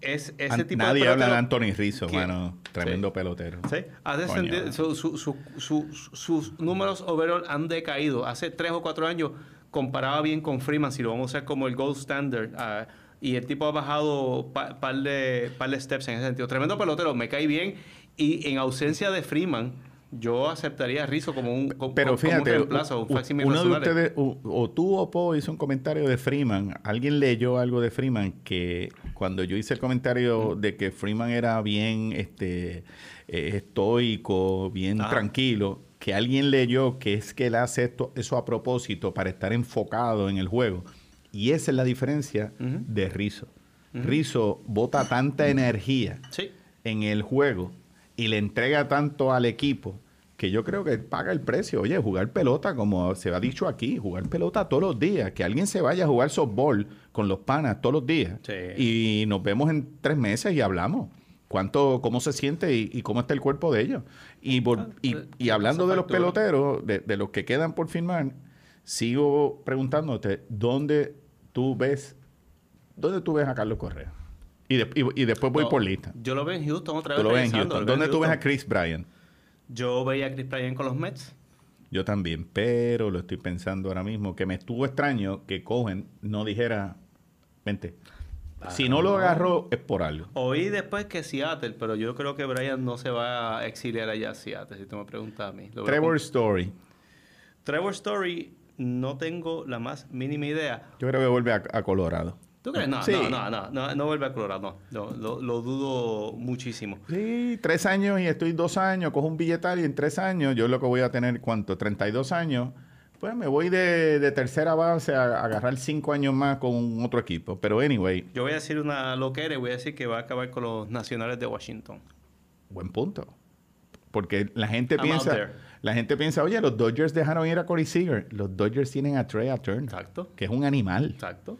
Es ese An- tipo Nadie de habla de Anthony Rizzo, que- mano. Tremendo Sí. pelotero. Sí, ha descendido, su- su- su- su- sus números overall han decaído. Hace tres o cuatro años comparaba bien con Freeman, si lo vamos a usar como el gold standard. ah, y el tipo ha bajado pa- par, de, par de steps en ese sentido. Tremendo pelotero, me cae bien. Y en ausencia de Freeman, yo aceptaría a Rizzo como un, como, Pero como fíjate, un reemplazo, un uno de ustedes, o, o tú o Po hizo un comentario de Freeman. Alguien leyó algo de Freeman que cuando yo hice el comentario de que Freeman era bien este, eh, estoico, bien tranquilo, que alguien leyó que es que él hace esto, eso a propósito para estar enfocado en el juego. Y esa es la diferencia de Rizzo. Rizzo bota tanta energía Sí. en el juego y le entrega tanto al equipo que yo creo que paga el precio. Oye, jugar pelota, como se ha dicho aquí, jugar pelota todos los días. Que alguien se vaya a jugar softball con los panas todos los días. Sí. Y nos vemos en tres meses y hablamos. ¿Cuánto, cómo se siente y, y cómo está el cuerpo de ellos? Y, por- y, eh, y hablando esa de los peloteros, de, de los que quedan por firmar, sigo preguntándote, ¿dónde tú ves, dónde tú ves a Carlos Correa? Y, de- y- y después voy No, por lista. Yo lo veo en Houston otra Tú vez. lo ves en Houston. en ¿Dónde tú ves a. Chris Bryan? Yo veía a Chris Bryan con los Mets. Yo también, pero lo estoy pensando ahora mismo, que me estuvo extraño que Cohen no dijera, vente. Si no lo agarró es por algo. Oí después que Seattle, pero yo creo que Bryan no se va a exiliar allá a Seattle, si tú me preguntas a mí. Lo Trevor Story, Trevor Story, no tengo la más mínima idea. yo creo que vuelve a, a Colorado. ¿Tú crees? No, Sí. no, no, no, no, no vuelve a Colorado, no. no lo, lo dudo muchísimo. Sí, tres años y estoy dos años, cojo un billetal y en tres años yo lo que voy a tener, ¿cuánto? 32 años. Pues me voy de, de tercera base a, a agarrar cinco años más con otro equipo. Pero anyway, Yo voy a decir una loquera y voy a decir que va a acabar con los nacionales de Washington. buen punto. Porque la gente I'm piensa. La gente piensa, oye, los Dodgers dejaron ir a Corey Seager. Los Dodgers tienen a Trey Turner, Exacto. que es un animal, Exacto.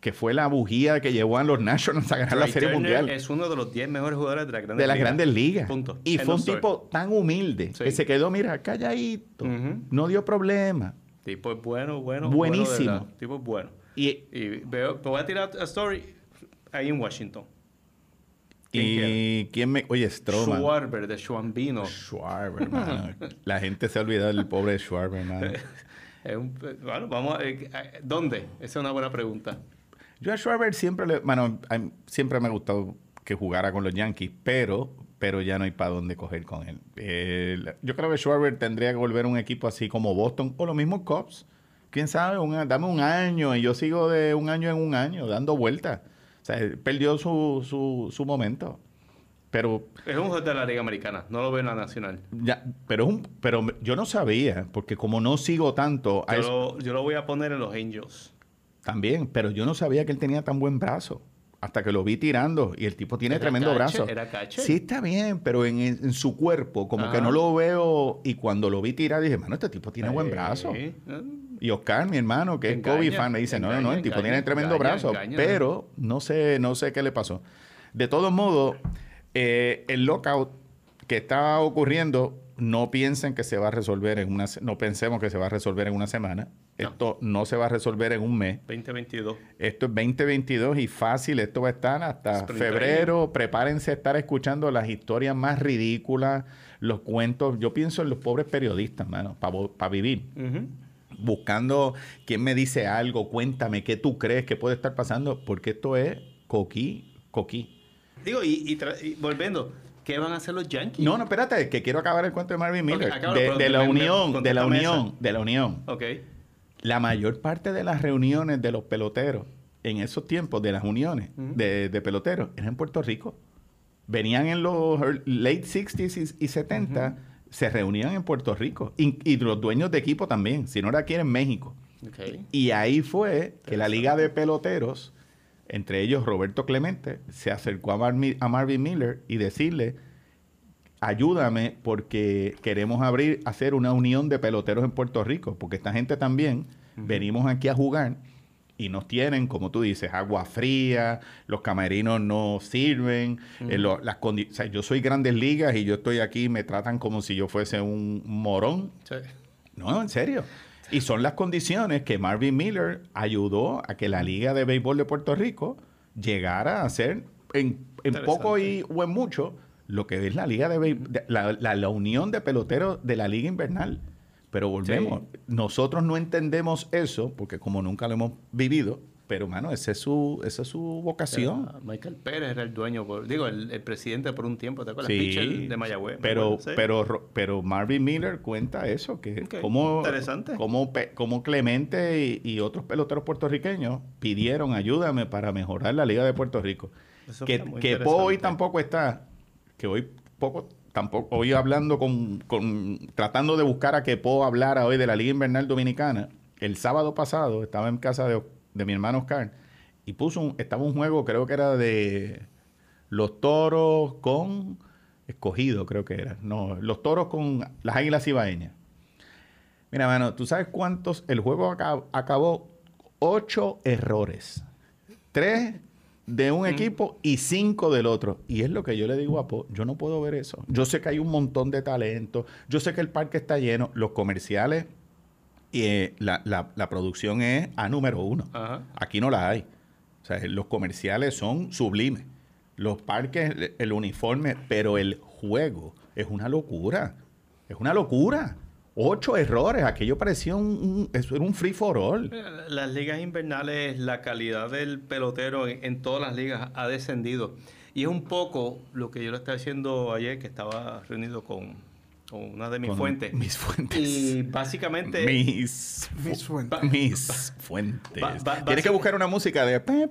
que fue la bujía que llevó a los Nationals a ganar la Trey Serie Turner Mundial es uno de los 10 mejores jugadores de la grandes de las ligas. grandes ligas. Punto. Y End fue un story. tipo tan humilde Sí. que se quedó, mira, calladito, Ujú. no dio problema. Tipo es bueno, bueno. Buenísimo. Bueno tipo es bueno. Y, Y veo, te voy a tirar a story ahí en Washington. ¿Quién y quién me. Oye, Stroman. Schwarber de Schwambino. Schwarber, mano. La gente se ha olvidado del pobre Schwarber, mano. Es un- bueno, vamos a, eh, eh, ¿Dónde? Esa es una buena pregunta. Yo a Schwarber siempre le. Mí siempre me ha gustado que jugara con los Yankees, pero. Pero ya no hay para dónde coger con él. Eh, yo creo que Schwarber tendría que volver a un equipo así como Boston o los mismos Cubs. Quién sabe, Un- dame un año y yo sigo de un año en un año dando vueltas. Sea, perdió su, su, su momento. Pero Es un jugador de la Liga Americana, no lo veo en la Nacional. Ya, pero, es un, pero yo no sabía, porque como no sigo tanto Yo lo, yo lo voy a poner en los Angels. también, pero yo no sabía que él tenía tan buen brazo. Hasta que lo vi tirando y el tipo tiene tremendo brazo. era catcher. Sí, está bien, pero en, en su cuerpo, como que no lo veo. Y cuando lo vi tirar, dije, mano, este tipo tiene buen brazo. Eh, Y Oscar, mi hermano, que es Kobe fan, me dice, no, no, no, el tipo engaña, tiene tremendo engaña, brazo. pero no sé, no sé qué le pasó. De todos modos, eh, el lockout que está ocurriendo, no piensen que se va a resolver en una, no pensemos que se va a resolver en una semana. No. Esto no se va a resolver en un mes. 2022. Esto es 2022 y fácil, esto va a estar hasta Spring febrero. Prepárense a estar escuchando las historias más ridículas, los cuentos. Yo pienso en los pobres periodistas, mano, para vivir. Ujú. Buscando quién me dice algo, cuéntame qué tú crees que puede estar pasando, porque esto es coquí, coquí. Digo, y, y tra- y volviendo, ¿Qué van a hacer los Yankees? No, no, espérate, que quiero acabar el cuento de Marvin Miller. de, de la me- unión, de la unión, de la unión. Ok. La mayor parte de las reuniones de los peloteros en esos tiempos de las uniones de, de peloteros eran en Puerto Rico. Venían en los late 60s y, y 70, se reunían en Puerto Rico. Y, y los dueños de equipo también, si no era aquí era en México. Y ahí fue que la liga de peloteros, entre ellos Roberto Clemente, se acercó a, Marmi- a Marvin Miller y decirle, ayúdame porque queremos abrir, hacer una unión de peloteros en Puerto Rico, porque esta gente también venimos aquí a jugar y nos tienen, como tú dices, agua fría, los camerinos no sirven, eh, lo- las o sea, yo soy grandes ligas y yo estoy aquí, me tratan como si yo fuese un morón. Sí. No, en serio. Y son las condiciones que Marvin Miller ayudó a que la Liga de Béisbol de Puerto Rico llegara a ser en, en poco y, o en mucho lo que es la Liga de de- la, la- la unión de peloteros de la Liga Invernal. Pero volvemos, nosotros no entendemos eso porque como nunca lo hemos vivido, pero mano, esa es su, esa es su vocación. Era Michael Pérez era el dueño, por- digo, el, el presidente por un tiempo, ¿te acuerdas? Sí, de Mayagüez. pero, sí. pero, Ro- pero Marvin Miller cuenta eso, que Ok, como, interesante. como, como Clemente y, y otros peloteros puertorriqueños pidieron ayúdame para mejorar la Liga de Puerto Rico. Eso Que, que hoy tampoco está, que hoy poco tampoco, hoy hablando con, con- tratando de buscar a que Po hablara hoy de la Liga Invernal Dominicana. El sábado pasado estaba en casa de, de mi hermano Oscar y puso un, estaba un juego, creo que era de los toros con escogido, creo que era. No, los toros con las águilas ibaeñas. Mira, mano, ¿tú sabes cuántos? El juego aca- acabó ocho errores. Tres de un equipo y cinco del otro. Y es lo que yo le digo a Po, yo no puedo ver eso. Yo sé que hay un montón de talento, yo sé que el parque está lleno, los comerciales y eh, la, la- la producción es a número uno. Ajá. Aquí no la hay. O sea, los comerciales son sublimes. Los parques, el- el uniforme, pero el juego es una locura. Es una locura. Ocho errores. Aquello parecía un, un- eso era un free for all. Eh, Las ligas invernales, la calidad del pelotero en, en todas las ligas ha descendido. Y es un poco lo que yo le estaba diciendo ayer, que estaba reunido con, con una de mis Con fuentes. Mis fuentes. Y básicamente... mis, fu- Mis fuentes. mis fuentes. Ba- ba- Tienes que buscar una música de... pe-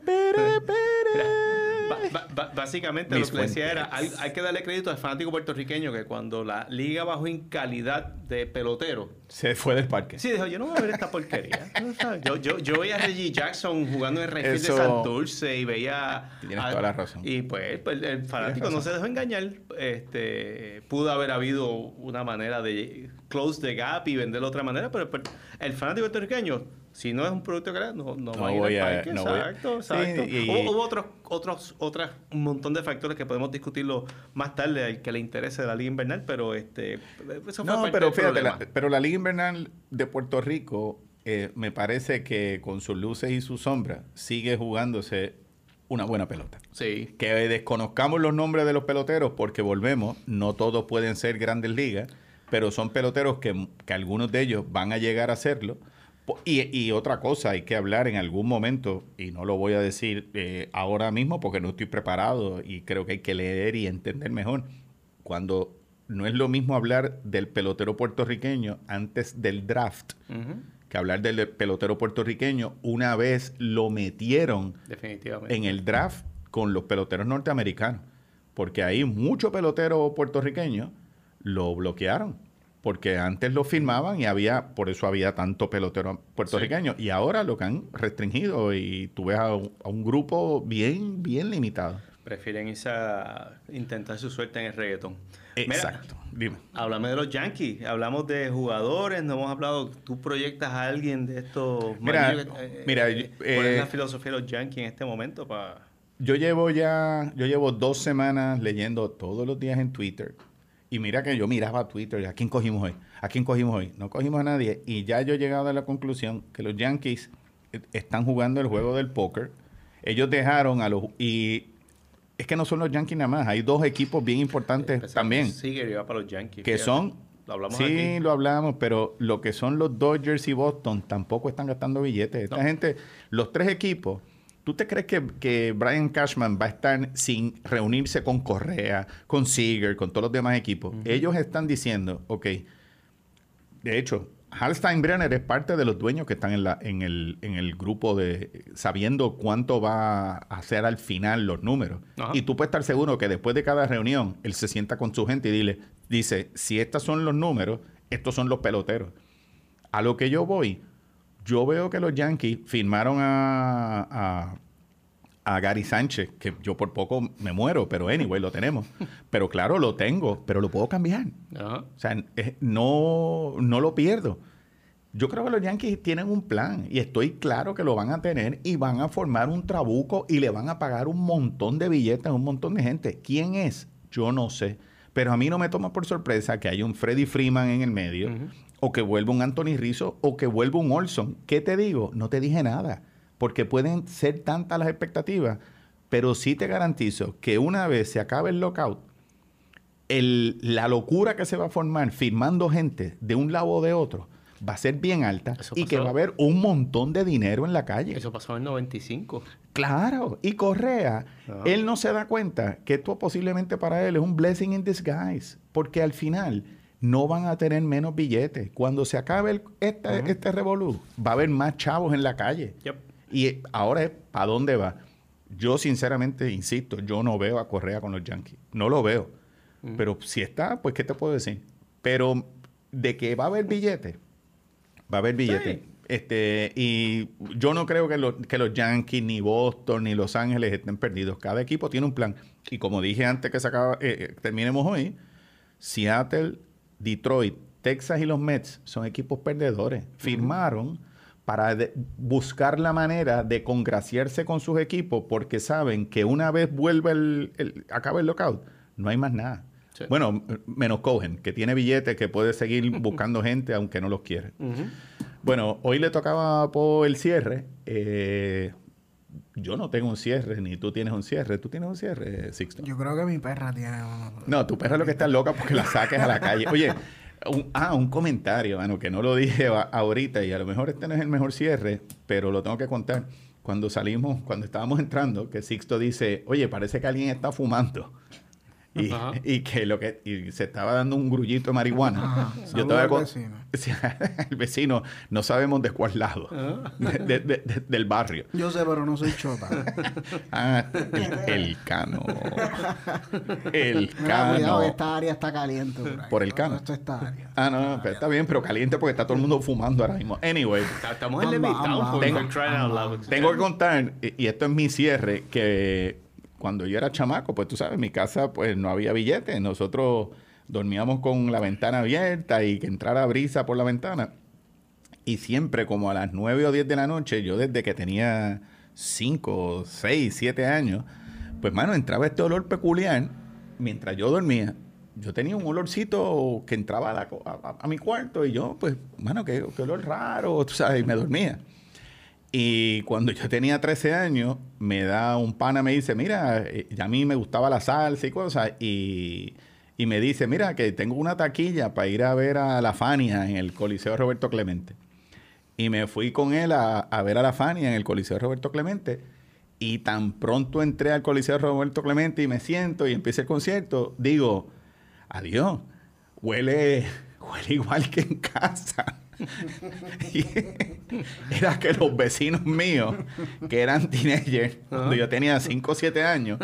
básicamente Mis lo que decía era, hay, hay que darle crédito al fanático puertorriqueño que cuando la liga bajó en calidad de pelotero, Se fue del parque. sí dijo, yo no voy a ver esta porquería. Yo, yo, yo veía a Reggie Jackson jugando en el Eso- de Santurce y veía... Tienes a- toda la razón. Y pues, pues, el fanático no se dejó engañar. Este, pudo haber habido una manera de close the gap y venderlo de otra manera, pero pues, el fanático puertorriqueño, si no es un producto que no, no, No va a ir voy al a- parque. no voy a- exacto, Sí, exacto. y- Hubo, hubo otros, otros, otras, un montón de factores que podemos discutirlo más tarde al que le interese de la liga invernal, pero este, eso fue No, parte pero del fíjate, la- pero la Liga Invernal de Puerto Rico eh, me parece que con sus luces y sus sombras sigue jugándose una buena pelota. Sí. Que desconozcamos los nombres de los peloteros porque volvemos, no todos pueden ser grandes ligas, pero son peloteros que, que algunos de ellos van a llegar a serlo. Y, y otra cosa, hay que hablar en algún momento, y no lo voy a decir eh, ahora mismo porque no estoy preparado y creo que hay que leer y entender mejor. Cuando no es lo mismo hablar del pelotero puertorriqueño antes del draft que hablar del pelotero puertorriqueño una vez lo metieron Definitivamente. en el draft con los peloteros norteamericanos. Porque ahí muchos peloteros puertorriqueños lo bloquearon. Porque antes lo firmaban y había, por eso había tanto pelotero puertorriqueño. Y ahora lo que han restringido y tú ves a un, a un grupo bien, bien limitado. Prefieren irse a intentar su suerte en el reggaetón. Mira, Exacto. Dime. Háblame de los Yankees, hablamos de jugadores, no hemos hablado, tú proyectas a alguien de estos... Mira, que- mira, eh, eh, ¿Cuál es la filosofía de los Yankees en este momento? para Yo llevo ya, yo llevo dos semanas leyendo todos los días en Twitter. Y mira que yo miraba Twitter, ¿a quién cogimos hoy? ¿A quién cogimos hoy? No cogimos a nadie. Y ya yo he llegado a la conclusión que los Yankees eh, están jugando el juego del póker. Ellos dejaron a los... Y es que no son los Yankees nada más, hay dos equipos bien importantes Empezamos, también. Sí, que iba para los Yankees. que fíjate. son... Lo hablamos sí, aquí. lo hablamos, pero lo que son los Dodgers y Boston tampoco están gastando billetes. Esta No. gente, los tres equipos, ¿Tú te crees que, que Brian Cashman va a estar sin reunirse con Correa, con Seager, con todos los demás equipos? Ellos están diciendo, ok, de hecho, Hal Steinbrenner es parte de los dueños que están en, la, en, el, en el grupo de sabiendo cuánto va a hacer al final los números. Y tú puedes estar seguro que después de cada reunión, él se sienta con su gente y dile, dice, si estos son los números, estos son los peloteros. A lo que yo voy, yo veo que los Yankees firmaron a, a, a Gary Sánchez, que yo por poco me muero, pero anyway, lo tenemos. Pero claro, lo tengo, pero lo puedo cambiar. O sea, no, no lo pierdo. Yo creo que los Yankees tienen un plan y estoy claro que lo van a tener y van a formar un trabuco y le van a pagar un montón de billetes a un montón de gente. ¿Quién es? Yo no sé. Pero a mí no me toma por sorpresa que haya un Freddie Freeman en el medio o que vuelva un Anthony Rizzo o que vuelva un Olson. ¿Qué te digo? No te dije nada. Porque pueden ser tantas las expectativas. Pero sí te garantizo que una vez se acabe el lockout, el- la locura que se va a formar firmando gente de un lado o de otro va a ser bien alta Eso y que va a haber un montón de dinero en la calle. Eso pasó en el 95. Claro, y Correa, Ah. él no se da cuenta que esto posiblemente para él es un blessing in disguise, porque al final no van a tener menos billetes. Cuando se acabe el- este, este revolú, va a haber más chavos en la calle. Yep. Y ahora es, ¿para dónde va? Yo sinceramente, insisto, yo no veo a Correa con los Yankees. No lo veo. Pero si está, pues, ¿qué te puedo decir? Pero de que va a haber billetes, va a haber billetes. Sí. Este, y yo no creo que, los- que los Yankees, ni Boston, ni Los Ángeles estén perdidos. Cada equipo tiene un plan. Y como dije antes que se acaba, eh, eh, terminemos hoy, Seattle, Detroit, Texas y los Mets son equipos perdedores. Firmaron para buscar la manera de congraciarse con sus equipos porque saben que una vez vuelve el, el acabe el lockout, no hay más nada. Sí. Bueno, menos Cohen, que tiene billetes, que puede seguir buscando gente aunque no los quiere. Bueno, hoy le tocaba por el cierre. Eh, yo no tengo un cierre, ni tú tienes un cierre. ¿Tú tienes un cierre, Sixto? Yo creo que mi perra tiene uno. No, tu perra lo que está loca porque la saques a la calle. Oye, un- ah, un comentario, mano, que no lo dije ahorita y a lo mejor este no es el mejor cierre, pero lo tengo que contar. Cuando salimos, cuando estábamos entrando, que Sixto dice, oye, parece que alguien está fumando. Y, que lo que y se estaba dando un grullito de marihuana. Ajá. Yo estaba con- vecino. el vecino, no sabemos de cuál lado de- de- de- de- del barrio. Yo sé, pero no soy chota. Ah, el, el cano. El Mira, cuidado, cano. esta área está caliente. Por, ahí. Por el cano. Esto está área. Ah, no, no, pero está bien, pero caliente porque está todo el mundo fumando ahora mismo. Anyway, Estamos en loud. tengo que contar, y, y esto es mi cierre, que cuando yo era chamaco, pues tú sabes, en mi casa pues no había billetes. Nosotros dormíamos con la ventana abierta y que entrara brisa por la ventana. Y siempre como a las 9 o 10 de la noche, yo desde que tenía 5, 6, 7 años, pues mano, entraba este olor peculiar mientras yo dormía. Yo tenía un olorcito que entraba a, mi cuarto y yo, pues, mano, qué, qué olor raro, tú sabes, y me dormía. Y cuando yo tenía 13 años, me da un pana, me dice, mira, eh, ya a mí me gustaba la salsa y cosas, y, y me dice, mira, que tengo una taquilla para ir a ver a la Fania en el Coliseo Roberto Clemente. Y me fui con él a, a ver a la Fania en el Coliseo Roberto Clemente. Y tan pronto entré al Coliseo Roberto Clemente y me siento y empieza el concierto, digo, adiós, huele, huele igual que en casa. Y era que los vecinos míos, que eran teenagers, cuando yo tenía 5 o 7 años,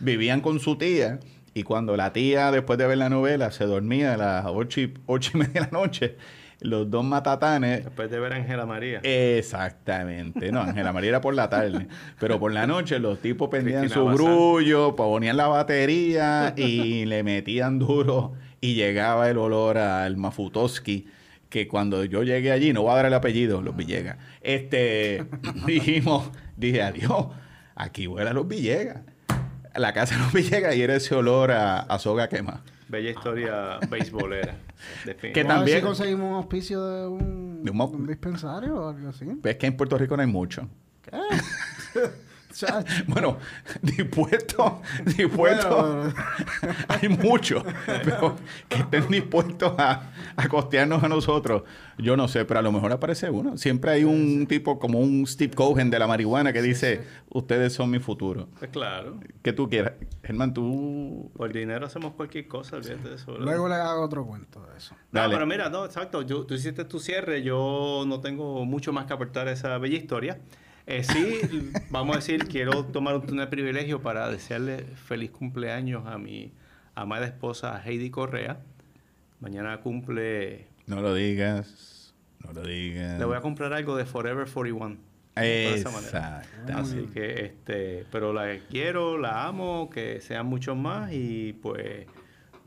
vivían con su tía. Y cuando la tía, después de ver la novela, se dormía a las 8 y, ocho y media de la noche, los dos matatanes Después de ver a Ángela María. Exactamente. No, Ángela María era por la tarde. Pero por la noche los tipos Cristina su Bazán. brullo, ponían la batería y le metían duro y llegaba el olor al Mafutoski. Que cuando yo llegué allí, no voy a dar el apellido, los Villegas. Este, dijimos, dije, adiós, aquí huele a los Villegas. La casa de los Villegas y era ese olor a, a soga quema. Bella historia beisbolera. Que también- si conseguimos un auspicio de un, De un mo- un dispensario o algo así. Ves que en Puerto Rico no hay mucho. Chacho. Bueno, dispuesto, dispuesto, Bueno, hay muchos, pero que estén dispuestos a, a costearnos a nosotros, yo no sé, pero a lo mejor aparece uno. Siempre hay un tipo como un Steve Cohen de la marihuana que dice, ustedes son mi futuro. Pues claro. Que tú quieras. Germán, tú... Por dinero hacemos cualquier cosa, olvídate de eso. ¿verdad? Luego le hago otro cuento de eso. No, Dale. pero mira, no, exacto. Yo- tú hiciste tu cierre. Yo no tengo mucho más que aportar a esa bella historia. Eh, sí, vamos a decir, quiero tomar un, privilegio para desearle feliz cumpleaños a mi amada esposa Heidi Correa. Mañana cumple. No lo digas, no lo digas. Le voy a comprar algo de Forever 41. de esa manera. Exacto. Así que, este, pero la quiero, la amo, que sean muchos más y pues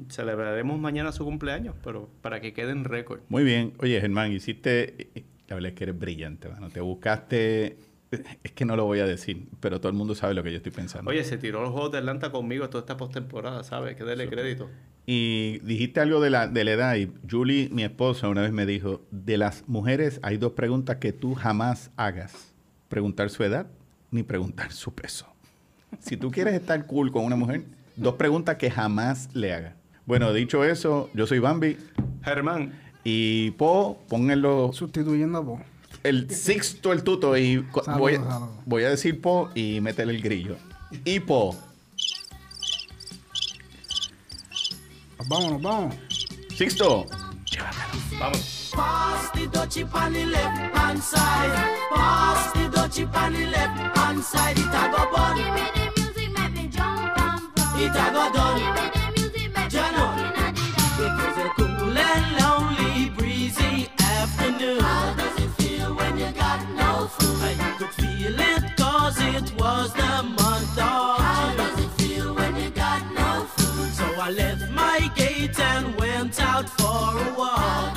celebraremos mañana su cumpleaños, pero para que quede en récord. Muy bien. Oye, Germán, hiciste... La verdad es que eres brillante, mano. Te buscaste... Es que no lo voy a decir, pero todo el mundo sabe lo que yo estoy pensando. Oye, se tiró los Juegos de Atlanta conmigo toda esta postemporada, ¿sabes? Que darle crédito. Y dijiste algo de la, de la edad y Julie, mi esposa, una vez me dijo, de las mujeres hay dos preguntas que tú jamás hagas. Preguntar su edad ni preguntar su peso. Si tú quieres estar cool con una mujer, dos preguntas que jamás le hagas. Bueno, dicho eso, yo soy Bambi Germán, y Po, pónganlo Sustituyendo a Po. El sixto el tuto y Saludos, voy, saludos. voy a decir Po y métele el grillo. Y Po, Nos vamos, nos vamos. sixto. vamos. Pass the dutchie on the left hand side. Pass the dutchie on the left hand side. It a go bun. Give me the music, make me jump and from. It a go done. Give me the music, make me Jano. jump in the It was a cool and lonely, breezy afternoon. I could feel it cause it was the month of How does it feel when you got no food? So I left my gate and went out for a walk.